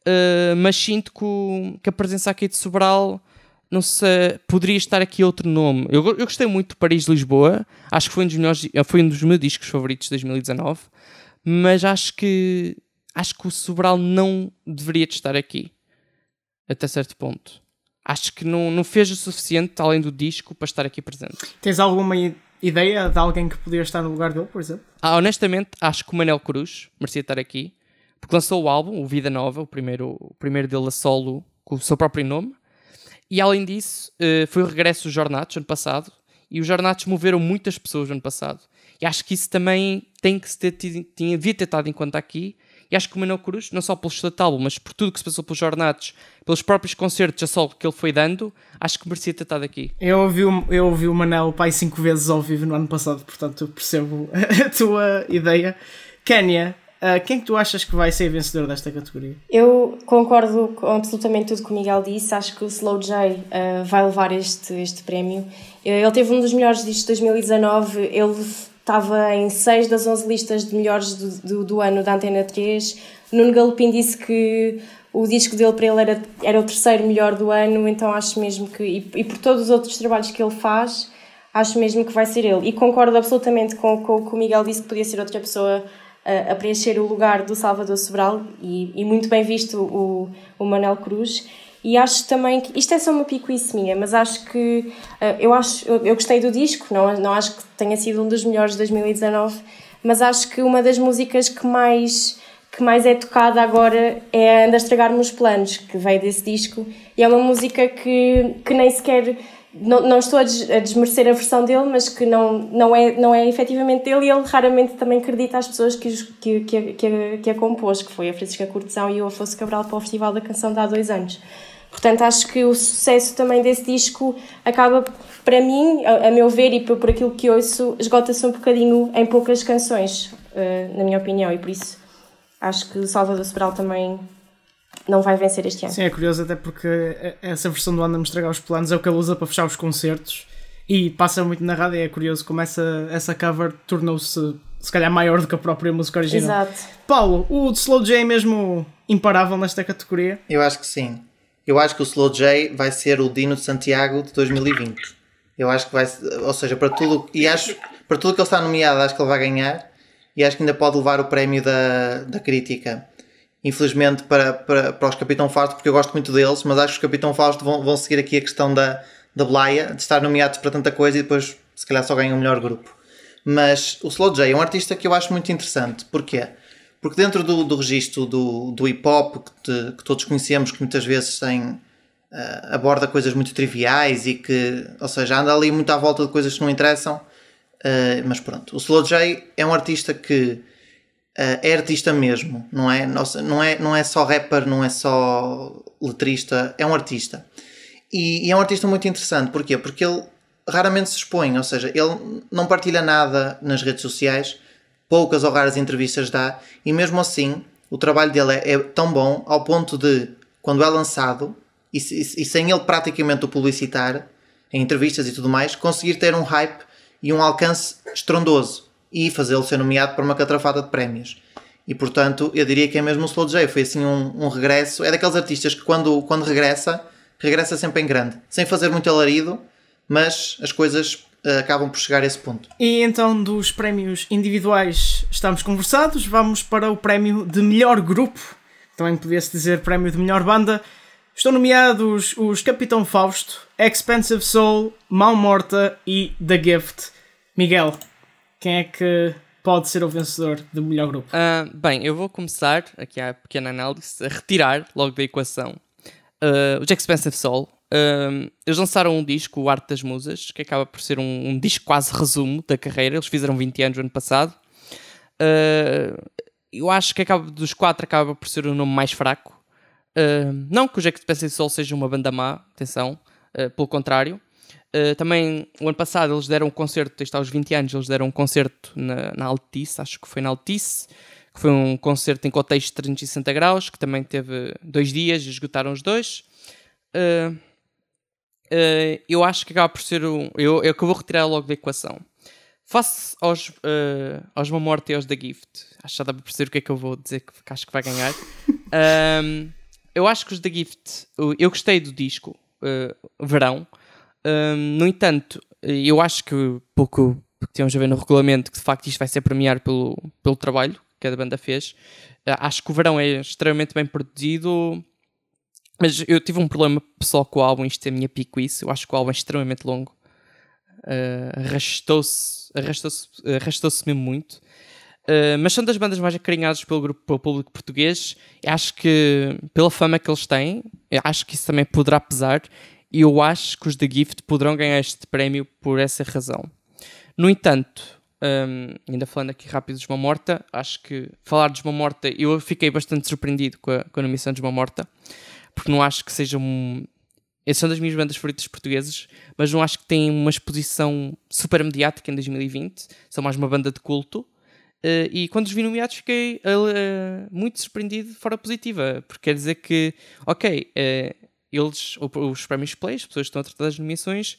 Uh, mas sinto que, que, a presença aqui de Sobral, não sei, poderia estar aqui outro nome. Eu, eu gostei muito de Paris-Lisboa, acho que foi um, dos melhores, foi um dos meus discos favoritos de 2019. Mas acho que acho que o Sobral não deveria estar aqui. Até certo ponto. Acho que não, não fez o suficiente, além do disco, para estar aqui presente. Tens alguma ideia de alguém que poderia estar no lugar dele, por exemplo? Ah, honestamente, acho que o Manel Cruz merecia estar aqui. Porque lançou o álbum, o Vida Nova, o primeiro, o primeiro dele a solo, com o seu próprio nome. E além disso, eh, foi o regresso dos Jornatos ano passado. E os Jornatos moveram muitas pessoas ano passado. E acho que isso também tem que se ter tido, tinha, devia ter estado em conta aqui. E acho que o Manuel Cruz, não só pelo estado álbum, mas por tudo que se passou pelos jornados, pelos próprios concertos a solo que ele foi dando, acho que merecia ter estado aqui. Eu ouvi, o, eu ouvi o Manel pai cinco vezes ao vivo no ano passado, portanto eu percebo a tua ideia. Kénia, uh, quem é que tu achas que vai ser vencedor desta categoria? Eu concordo com absolutamente tudo que o Miguel disse. Acho que o Slow J uh, vai levar este, este prémio. Ele teve um dos melhores discos de 2019. Ele estava em 6 das 11 listas de melhores do, do, do, ano da Antena 3. Nuno Galopim disse que o disco dele para ele era, era o terceiro melhor do ano, então acho mesmo que, e, e, por todos os outros trabalhos que ele faz, acho mesmo que vai ser ele. E concordo absolutamente com, com que o Miguel disse que podia ser outra pessoa a, a preencher o lugar do Salvador Sobral, e, e muito bem visto o, o Manel Cruz. E acho também que isto é só uma picuice minha, mas acho que uh, eu acho eu, gostei do disco, não, não acho que tenha sido um dos melhores de 2019, mas acho que uma das músicas que mais que mais é tocada agora é Anda Estragar-me os Planos, que veio desse disco, e é uma música que, que nem sequer não, não estou a, a, desmerecer a versão dele, mas que não, não, é, não é efetivamente dele e ele raramente também acredita às pessoas que, que, que, que, a, que a compôs, que foi a Francisca Cortesão e o Afonso Cabral para o Festival da Canção de há dois anos. Portanto, acho que o sucesso também desse disco acaba, para mim, a, a meu ver e por, por aquilo que ouço, esgota-se um bocadinho em poucas canções, uh, na minha opinião, e por isso acho que Salvador Sobral também não vai vencer este ano. Sim, é curioso até porque essa versão do Anda-me estragar os planos é o que ele usa para fechar os concertos e passa muito na rádio. É curioso como essa, essa cover tornou-se se calhar maior do que a própria música original. Exato. Paulo, o Slow J é mesmo imparável nesta categoria? Eu acho que sim. Eu acho que o Slow J vai ser o Dino de Santiago de 2020. Eu acho que vai, ou seja, para tudo, e acho, para tudo que ele está nomeado, acho que ele vai ganhar e acho que ainda pode levar o prémio da, da crítica. Infelizmente para, para, para os Capitão Fausto, porque eu gosto muito deles, mas acho que os Capitão Fausto vão, vão seguir aqui a questão da, da Blaia, de estar nomeados para tanta coisa e depois se calhar só ganham o melhor grupo. Mas o Slow J é um artista que eu acho muito interessante. Porquê? Porque dentro do, do registro do, do hip hop que, que todos conhecemos, que muitas vezes tem, uh, aborda coisas muito triviais e que, ou seja, anda ali muito à volta de coisas que não interessam. Uh, mas pronto, o Slow J é um artista que uh, é artista mesmo, não é? Nossa, não, é, não é só rapper, não é só letrista, é um artista. E, e é um artista muito interessante, porquê? Porque ele raramente se expõe, ou seja, ele não partilha nada nas redes sociais, poucas ou raras entrevistas dá, e mesmo assim o trabalho dele é, é tão bom ao ponto de, quando é lançado, e, e, e, sem ele praticamente o publicitar, em entrevistas e tudo mais, conseguir ter um hype e um alcance estrondoso e fazê-lo ser nomeado para uma catrafada de prémios. E portanto, eu diria que é mesmo o Slow J. Foi assim um, um regresso. É daqueles artistas que quando, quando regressa, regressa sempre em grande, sem fazer muito alarido, mas as coisas acabam por chegar a esse ponto. E então, dos prémios individuais estamos conversados, vamos para o prémio de melhor grupo, também podia-se dizer prémio de melhor banda. Estão nomeados os Capitão Fausto, Expensive Soul, Mal Morta e The Gift. Miguel, quem é que pode ser o vencedor do melhor grupo? Uh, bem, eu vou começar aqui a pequena análise a retirar logo da equação uh, o Expensive Soul. Uh, eles lançaram um disco, o Arte das Musas, que acaba por ser um, um disco quase resumo da carreira. Eles fizeram 20 anos no ano passado. eu acho que acaba, dos quatro acaba por ser o nome mais fraco. não que o Expensive Soul seja uma banda má, atenção, pelo contrário. Uh, também, o ano passado, eles deram um concerto, isto aos 20 anos, eles deram um concerto na, na Altice, acho que foi na Altice, que foi um concerto em contexto de 360 graus, que também teve dois dias, esgotaram os dois. Uh, uh, eu acho que acaba por ser um. Eu, eu vou retirar logo da equação. Face aos, uh, aos Uma Morte e aos The Gift, acho que já dá para perceber o que é que eu vou dizer que, que acho que vai ganhar. um, eu acho que os The Gift, eu gostei do disco, Verão. Um, no entanto, eu acho que pouco temos a ver no regulamento que de facto isto vai ser premiado pelo, pelo trabalho que a banda fez. Uh, acho que o verão é extremamente bem produzido, mas eu tive um problema pessoal com o álbum, isto é a minha pico isso. Eu acho que o álbum é extremamente longo, uh, arrastou-se arrastou-se arrastou mesmo muito. Uh, mas são das bandas mais acarinhadas pelo, grupo, pelo público português. Eu acho que, pela fama que eles têm, acho que isso também poderá pesar e eu acho que os The Gift poderão ganhar este prémio por essa razão. No entanto, um, ainda falando aqui rápido de Uma Morta, acho que falar de Uma Morta, eu fiquei bastante surpreendido com a, com a nomeação de Uma Morta, porque não acho que seja um. Essas são das minhas bandas favoritas portuguesas, mas não acho que têm uma exposição super mediática em 2020. São mais uma banda de culto. Uh, e quando os vi nomeados fiquei uh, muito surpreendido de forma positiva, porque quer dizer que, ok, uh, eles, os prémios Play, as pessoas que estão a tratar das nomeações,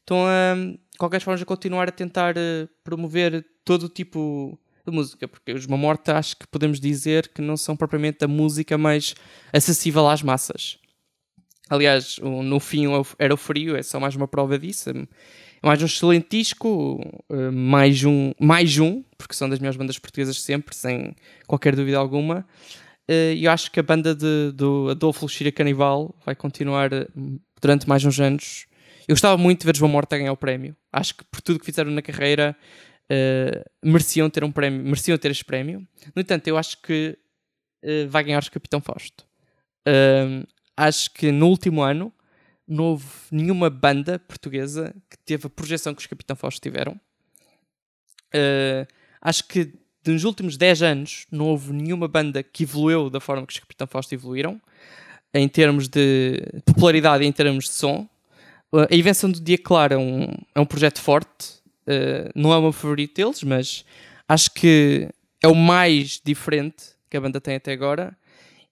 estão a, de qualquer forma, a continuar a tentar promover todo o tipo de música, porque os Mamorta acho que podemos dizer que não são propriamente a música mais acessível às massas. Aliás, no fim era o frio, é só mais uma prova disso. É mais um excelente disco, mais um, mais um, porque são das melhores bandas portuguesas sempre, sem qualquer dúvida alguma. E eu acho que a banda de, do Adolfo Luxira Canibal vai continuar durante mais uns anos. Eu gostava muito de ver João Morta ganhar o prémio. Acho que por tudo que fizeram na carreira, uh, mereciam ter um prémio, mereciam ter este prémio. No entanto, eu acho que uh, vai ganhar o Capitão Fausto. Uh, acho que no último ano não houve nenhuma banda portuguesa que teve a projeção que os Capitão Fausto tiveram. acho que nos últimos 10 anos não houve nenhuma banda que evoluiu da forma que os Capitão Fausto evoluíram, em termos de popularidade e em termos de som. A Invenção do Dia Claro é um, é um projeto forte, Uh, não é o meu favorito deles, mas acho que é o mais diferente que a banda tem até agora.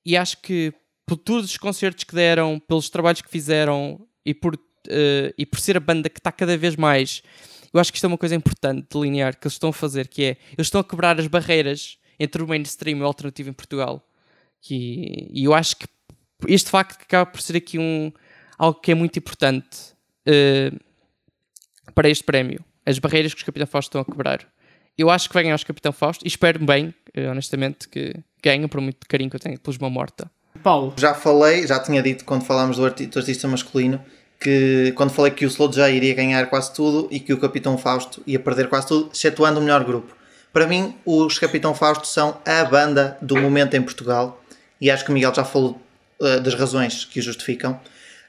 E acho que por todos os concertos que deram, pelos trabalhos que fizeram e por, uh, e por ser a banda que está cada vez mais. Eu acho que isto é uma coisa importante de delinear que eles estão a fazer, que é eles estão a quebrar as barreiras entre o mainstream e o alternativo em Portugal. E eu acho que este facto acaba por ser aqui um, algo que é muito importante uh, para este prémio as barreiras que os Capitão Fausto estão a quebrar. Eu acho que vai ganhar os Capitão Fausto e espero bem, eh, honestamente, que ganhem por muito carinho que eu tenho pelos uma morta. Paulo. Já falei, já tinha dito quando falámos do artista masculino que quando falei que o Slow J iria ganhar quase tudo e que o Capitão Fausto ia perder quase tudo, excetuando o melhor grupo. Para mim, os Capitão Fausto são a banda do momento em Portugal e acho que o Miguel já falou uh, das razões que o justificam.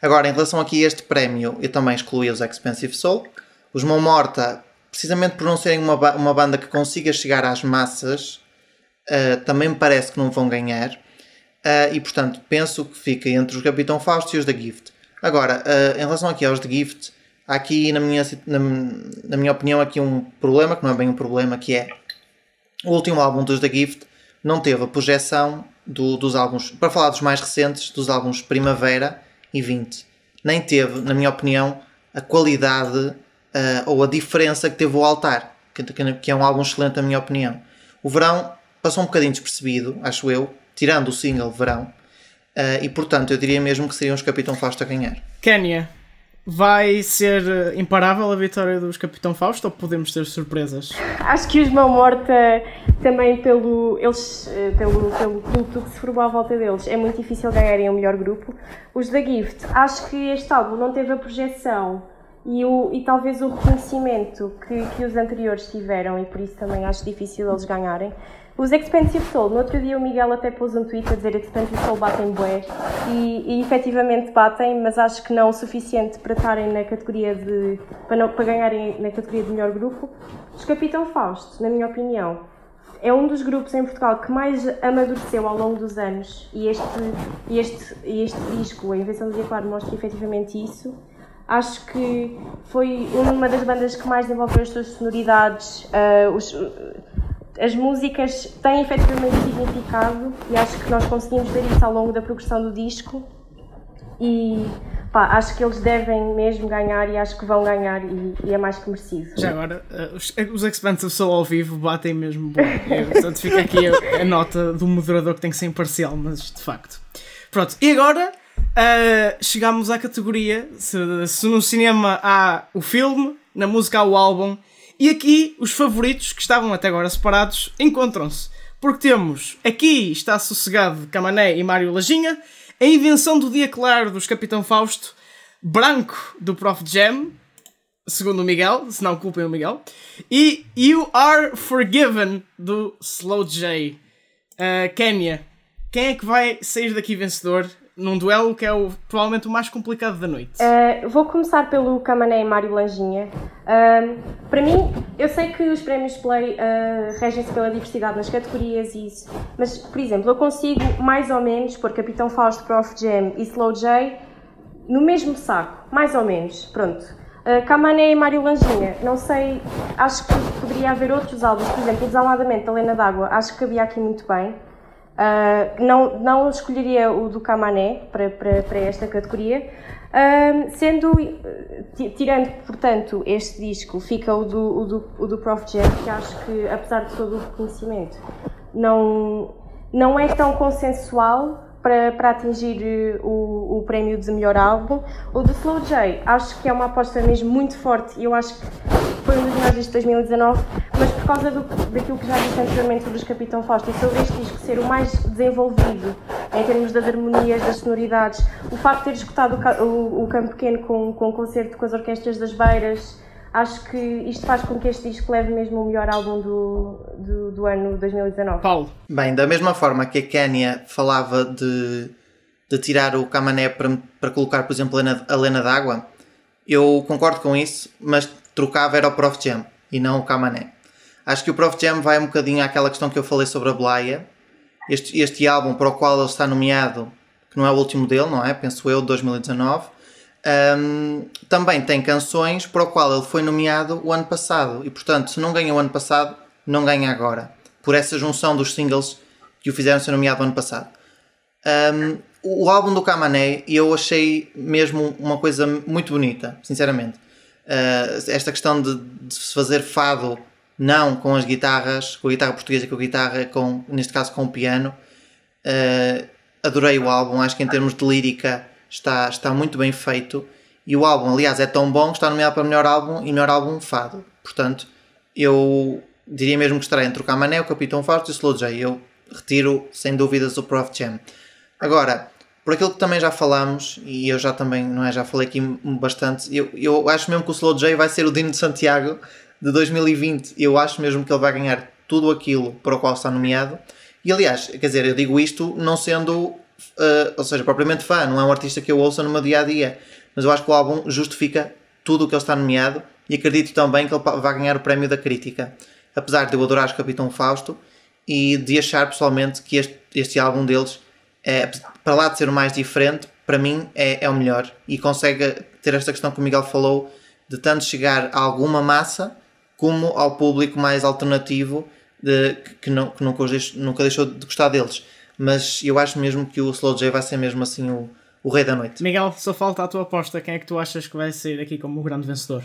Agora, em relação aqui a este prémio, eu também excluí os Expensive Soul, os Mão Morta, precisamente por não serem uma, uma banda que consiga chegar às massas, uh, também me parece que não vão ganhar. Uh, e portanto, penso que fica entre os Capitão Fausto e os da Gift. Agora, uh, em relação aqui aos The Gift, há aqui, na minha, na, na, minha opinião, aqui um problema, que não é bem um problema, que é o último álbum dos The Gift não teve a projeção do, dos álbuns, para falar dos mais recentes, dos álbuns Primavera e 20. Nem teve, na minha opinião, a qualidade uh, ou a diferença que teve o Altar, que, que, é um álbum excelente na minha opinião. O Verão passou um bocadinho despercebido, acho eu, tirando o single Verão, uh, e portanto eu diria mesmo que seriam os Capitão Fausto a ganhar. Kénia, vai ser eh, imparável a vitória dos Capitão Fausto ou podemos ter surpresas? Acho que os Mão Morta, também pelo, eles, pelo, pelo culto que se formou à volta deles, é muito difícil ganharem o melhor grupo. Os da Gift, acho que este álbum não teve a projeção e, o, e talvez o reconhecimento que, que os anteriores tiveram, e por isso também acho difícil eles ganharem. Os Expensive Soul, no outro dia o Miguel até pôs um tweet a dizer Expensive Soul batem bué e, e efetivamente batem, mas acho que não o suficiente para estarem na categoria de. para, não, para ganharem na categoria de melhor grupo. Os Capitão Fausto, na minha opinião, é um dos grupos em Portugal que mais amadureceu ao longo dos anos e este, este, este disco, A Invenção do Dia Claro, mostra efetivamente isso. Acho que foi uma das bandas que mais desenvolveu as suas sonoridades. Uh, os, as músicas têm efetivamente significado e acho que nós conseguimos ver isso ao longo da progressão do disco. E pá, acho que eles devem mesmo ganhar e acho que vão ganhar e, e é mais que merecido. Já agora, uh, os, os Expansive Soul ao vivo batem mesmo bom. portanto, fica aqui a, a nota do moderador que tem que ser imparcial, mas de facto. Pronto, e agora Uh, chegamos à categoria se, se, no cinema há o filme, na música há o álbum, e aqui os favoritos que estavam até agora separados encontram-se. Porque temos aqui está sossegado Camané e Mário Lajinha, a invenção do dia claro dos Capitão Fausto, Branco do Prof Jam, segundo o Miguel, se não culpem o Miguel, e You Are Forgiven do Slow J. Uh, Kenya, quem é que vai sair daqui vencedor num duelo que é o, provavelmente o mais complicado da noite. Uh, vou começar pelo Camané e Mário Langinha. Uh, para mim, eu sei que os prémios Play uh, regem-se pela diversidade nas categorias e isso, mas, por exemplo, eu consigo mais ou menos pôr Capitão Fausto, Prof Jam e Slow J no mesmo saco, mais ou menos, pronto. Uh, e Mário Langinha, não sei, acho que poderia haver outros álbuns, por exemplo, o Desalmadamente da Lena D'Água, acho que cabia aqui muito bem. Uh, não, não escolheria o do Camané para, para, para esta categoria, uh, sendo, tirando, portanto, este disco, fica o do, o do, o do Prof. Jam, que acho que, apesar de todo o reconhecimento, não, não é tão consensual para, atingir eh, o, o prémio de melhor álbum. O do Slow J, acho que é uma aposta mesmo muito forte e eu acho que foi um dos melhores de 2019, mas por causa do, daquilo que já disse anteriormente sobre os Capitão Fausto e sobre este disco ser o mais desenvolvido em termos das harmonias, das sonoridades, o facto de ter escutado o, o, o Campo Pequeno com, com o concerto com as orquestras das Beiras, acho que isto faz com que este disco leve mesmo o melhor álbum do, do, do ano 2019. Paulo. Bem, da mesma forma que a Kenya falava de, de tirar o Camané para, para colocar, por exemplo, a Lena d'Água, eu concordo com isso, mas trocava era o Prof Jam e não o Camané. Acho que o Prof Jam vai um bocadinho àquela questão que eu falei sobre a Blaia. Este, este álbum para o qual ele está nomeado, que não é o último dele, não é? Penso eu, de 2019 um, também tem canções para o qual ele foi nomeado o ano passado e, portanto, se não ganha o ano passado, não ganha agora, por essa junção dos singles que o fizeram ser nomeado o ano passado. Um, o álbum do Kamané eu achei mesmo uma coisa muito bonita, sinceramente. Uh, esta questão de, se fazer fado não com as guitarras, com a guitarra portuguesa, com a guitarra, com, neste caso com o piano. Uh, adorei o álbum, acho que em termos de lírica está, está muito bem feito. E o álbum, aliás, é tão bom que está nomeado para melhor álbum e melhor álbum fado. Portanto, eu diria mesmo que estará entre o Camané, o Capitão Fausto e o Slow J. Eu retiro, sem dúvidas, o Prof Jam. Agora, por aquilo que também já falamos, e eu já também, não é, já falei aqui bastante, eu, eu acho mesmo que o Slow J vai ser o Dino de Santiago de 2020. Eu acho mesmo que ele vai ganhar tudo aquilo para o qual está nomeado. E aliás, quer dizer, eu digo isto não sendo uh, ou seja, propriamente fã, não é um artista que eu ouço no meu dia a dia, mas eu acho que o álbum justifica tudo o que ele está nomeado e acredito também que ele vai ganhar o prémio da crítica. Apesar de eu adorar o Capitão Fausto e de achar pessoalmente que este, este álbum deles, é, para lá de ser o mais diferente, para mim é, é o melhor. E consegue ter esta questão que o Miguel falou de tanto chegar a alguma massa como ao público mais alternativo de, que, não, que nunca, nunca deixou de gostar deles mas eu acho mesmo que o Slow J vai ser mesmo assim o, o rei da noite. Miguel, só falta a tua aposta. Quem é que tu achas que vai sair aqui como o grande vencedor?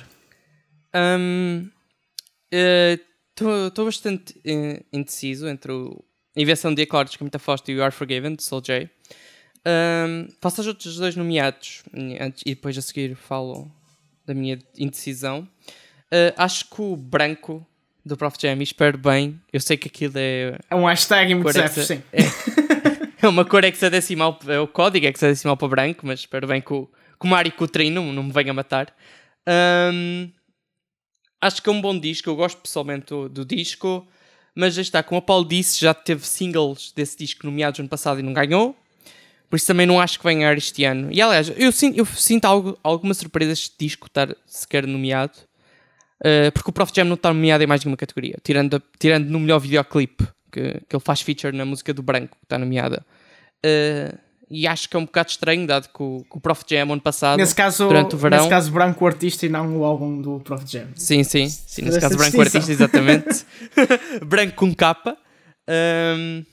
Estou um, uh, bastante uh, indeciso entre o Invenção de Acordes, que é muito aposto, e o You Are Forgiven, de Soul J. Um, faço os outros dois nomeados antes, e depois a seguir falo da minha indecisão. Uh, acho que o branco do Prof Jam espero bem. Eu sei que aquilo é. É um hashtag muito certo, sim. É, é uma cor hexadecimal, é o código hexadecimal para branco, mas espero bem que o, que o Mário Coutrinho não, me venha matar. Um, acho que é um bom disco, eu gosto pessoalmente do, do disco, mas já está, como o Paulo disse, já teve singles desse disco nomeados no ano passado e não ganhou. Por isso também não acho que ganhar este ano. E aliás, eu sinto, eu sinto algo, alguma surpresa este disco estar sequer nomeado. Uh, porque o Prof Jam não está nomeado em mais nenhuma categoria, tirando, tirando no melhor videoclipe, que, que ele faz feature na música do Branco, que está nomeada. Uh, e acho que é um bocado estranho, dado que o, que o Prof Jam ano passado, nesse caso, durante o verão. Nesse caso, Branco o artista e não o álbum do Prof Jam. Sim, sim, sim nesse caso, Branco o artista, exatamente. branco com capa. Um,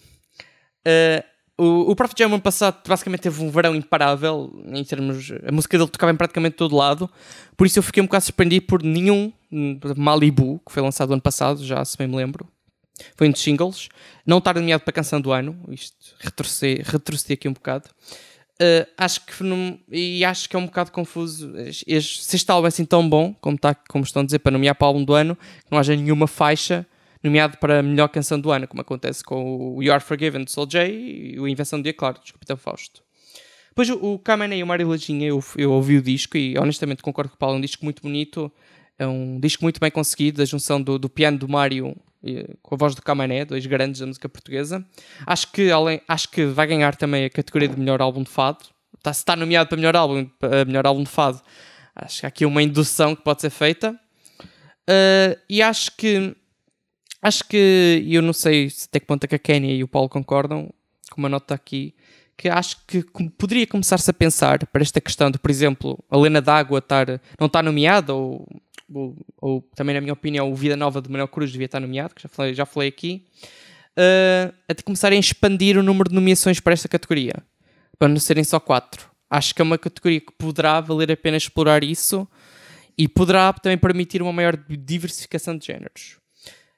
uh, o, o Prof Jam ano passado basicamente teve um verão imparável em termos. A música dele tocava em praticamente todo lado, por isso eu fiquei um bocado surpreendido por nenhum Malibu, que foi lançado ano passado, já se bem me lembro. Foi um dos singles. Não estar nomeado para a canção do ano, isto retrocedi, retrocedi aqui um bocado. Uh, acho que e acho que é um bocado confuso se este álbum é assim tão bom como, está, como estão a dizer para nomear para o álbum do ano, que não haja nenhuma faixa nomeado para a melhor canção do ano, como acontece com o You Are Forgiven de Soul J e o Invenção de Claro de Capitão Fausto. Depois o, o e o Mário Lajinha, eu, eu ouvi o disco e honestamente concordo com o Paulo, é um disco muito bonito, é um disco muito bem conseguido, da junção do, do piano do Mário com a voz do Camané, dois grandes da música portuguesa. Acho que, além, acho que vai ganhar também a categoria de melhor álbum de fado. Está, se está nomeado para melhor álbum, para melhor álbum de fado, acho que há aqui uma indução que pode ser feita. Uh, e acho que acho que eu não sei se até que ponto é que a Kenya e o Paulo concordam com uma nota aqui que acho que poderia começar-se a pensar para esta questão de, por exemplo, a Lena d'Água não estar nomeada ou ou, ou, também na minha opinião o Vida Nova de Manuel Cruz devia estar nomeado, que já falei, já falei aqui, uh, a começarem a expandir o número de nomeações para esta categoria, para não serem só quatro. Acho que é uma categoria que poderá valer a pena explorar isso e poderá também permitir uma maior diversificação de géneros.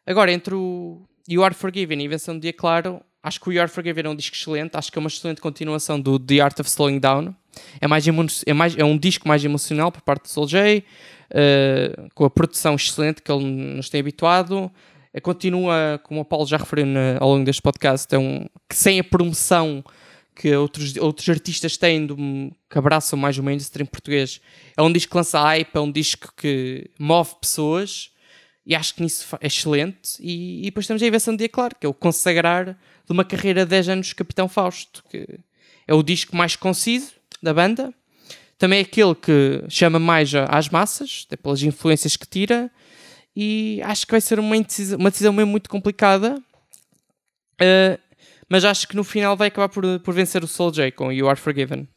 Agora, entre o You Are Forgiven e Invenção do Dia Claro, acho que o You Are Forgiven é um disco excelente, acho que é uma excelente continuação do The Art of Slowing Down. É, mais é, mais, é um disco mais emocional por parte do Soul J, uh, com a produção excelente que ele nos tem habituado. Uh, continua, como o Paulo já referiu na, ao longo deste podcast, é um, que sem a promoção que outros, outros artistas têm do, que abraçam mais o mainstream português, é um disco que lança hype, é um disco que move pessoas e acho que nisso é excelente. E, e depois temos a invenção de claro, que é o consagrar de uma carreira de 10 anos Capitão Fausto, que é o disco mais conciso da banda, também é aquele que chama mais às massas, até pelas influências que tira, e acho que vai ser uma decisão, uma decisão mesmo muito complicada. Uh, mas acho que no final vai acabar por, por vencer o Soul J com You Are Forgiven.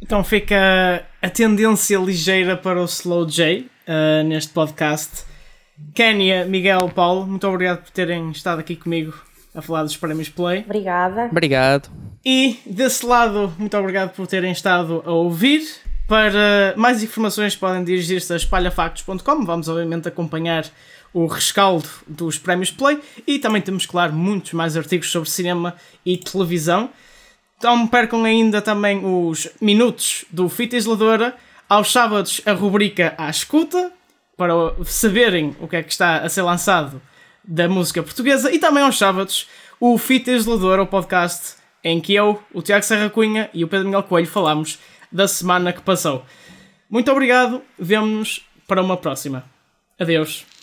Então fica a tendência ligeira para o Slow J uh, neste podcast. Kenya, Miguel, Paulo, muito obrigado por terem estado aqui comigo a falar dos prémios Play. Obrigada. Obrigado. E desse lado, muito obrigado por terem estado a ouvir. Para mais informações podem dirigir-se a espalhafactos.com. Vamos obviamente acompanhar o rescaldo dos prémios Play e também temos, claro, muitos mais artigos sobre cinema e televisão. Então percam ainda também os minutos do Fita Isoladora. Aos sábados a rubrica à escuta, para saberem o que é que está a ser lançado da música portuguesa. E também aos sábados o Fita Isoladora, o podcast em que eu, o Tiago Serra Cunha e o Pedro Miguel Coelho falamos da semana que passou. Muito obrigado, vemo-nos para uma próxima. Adeus.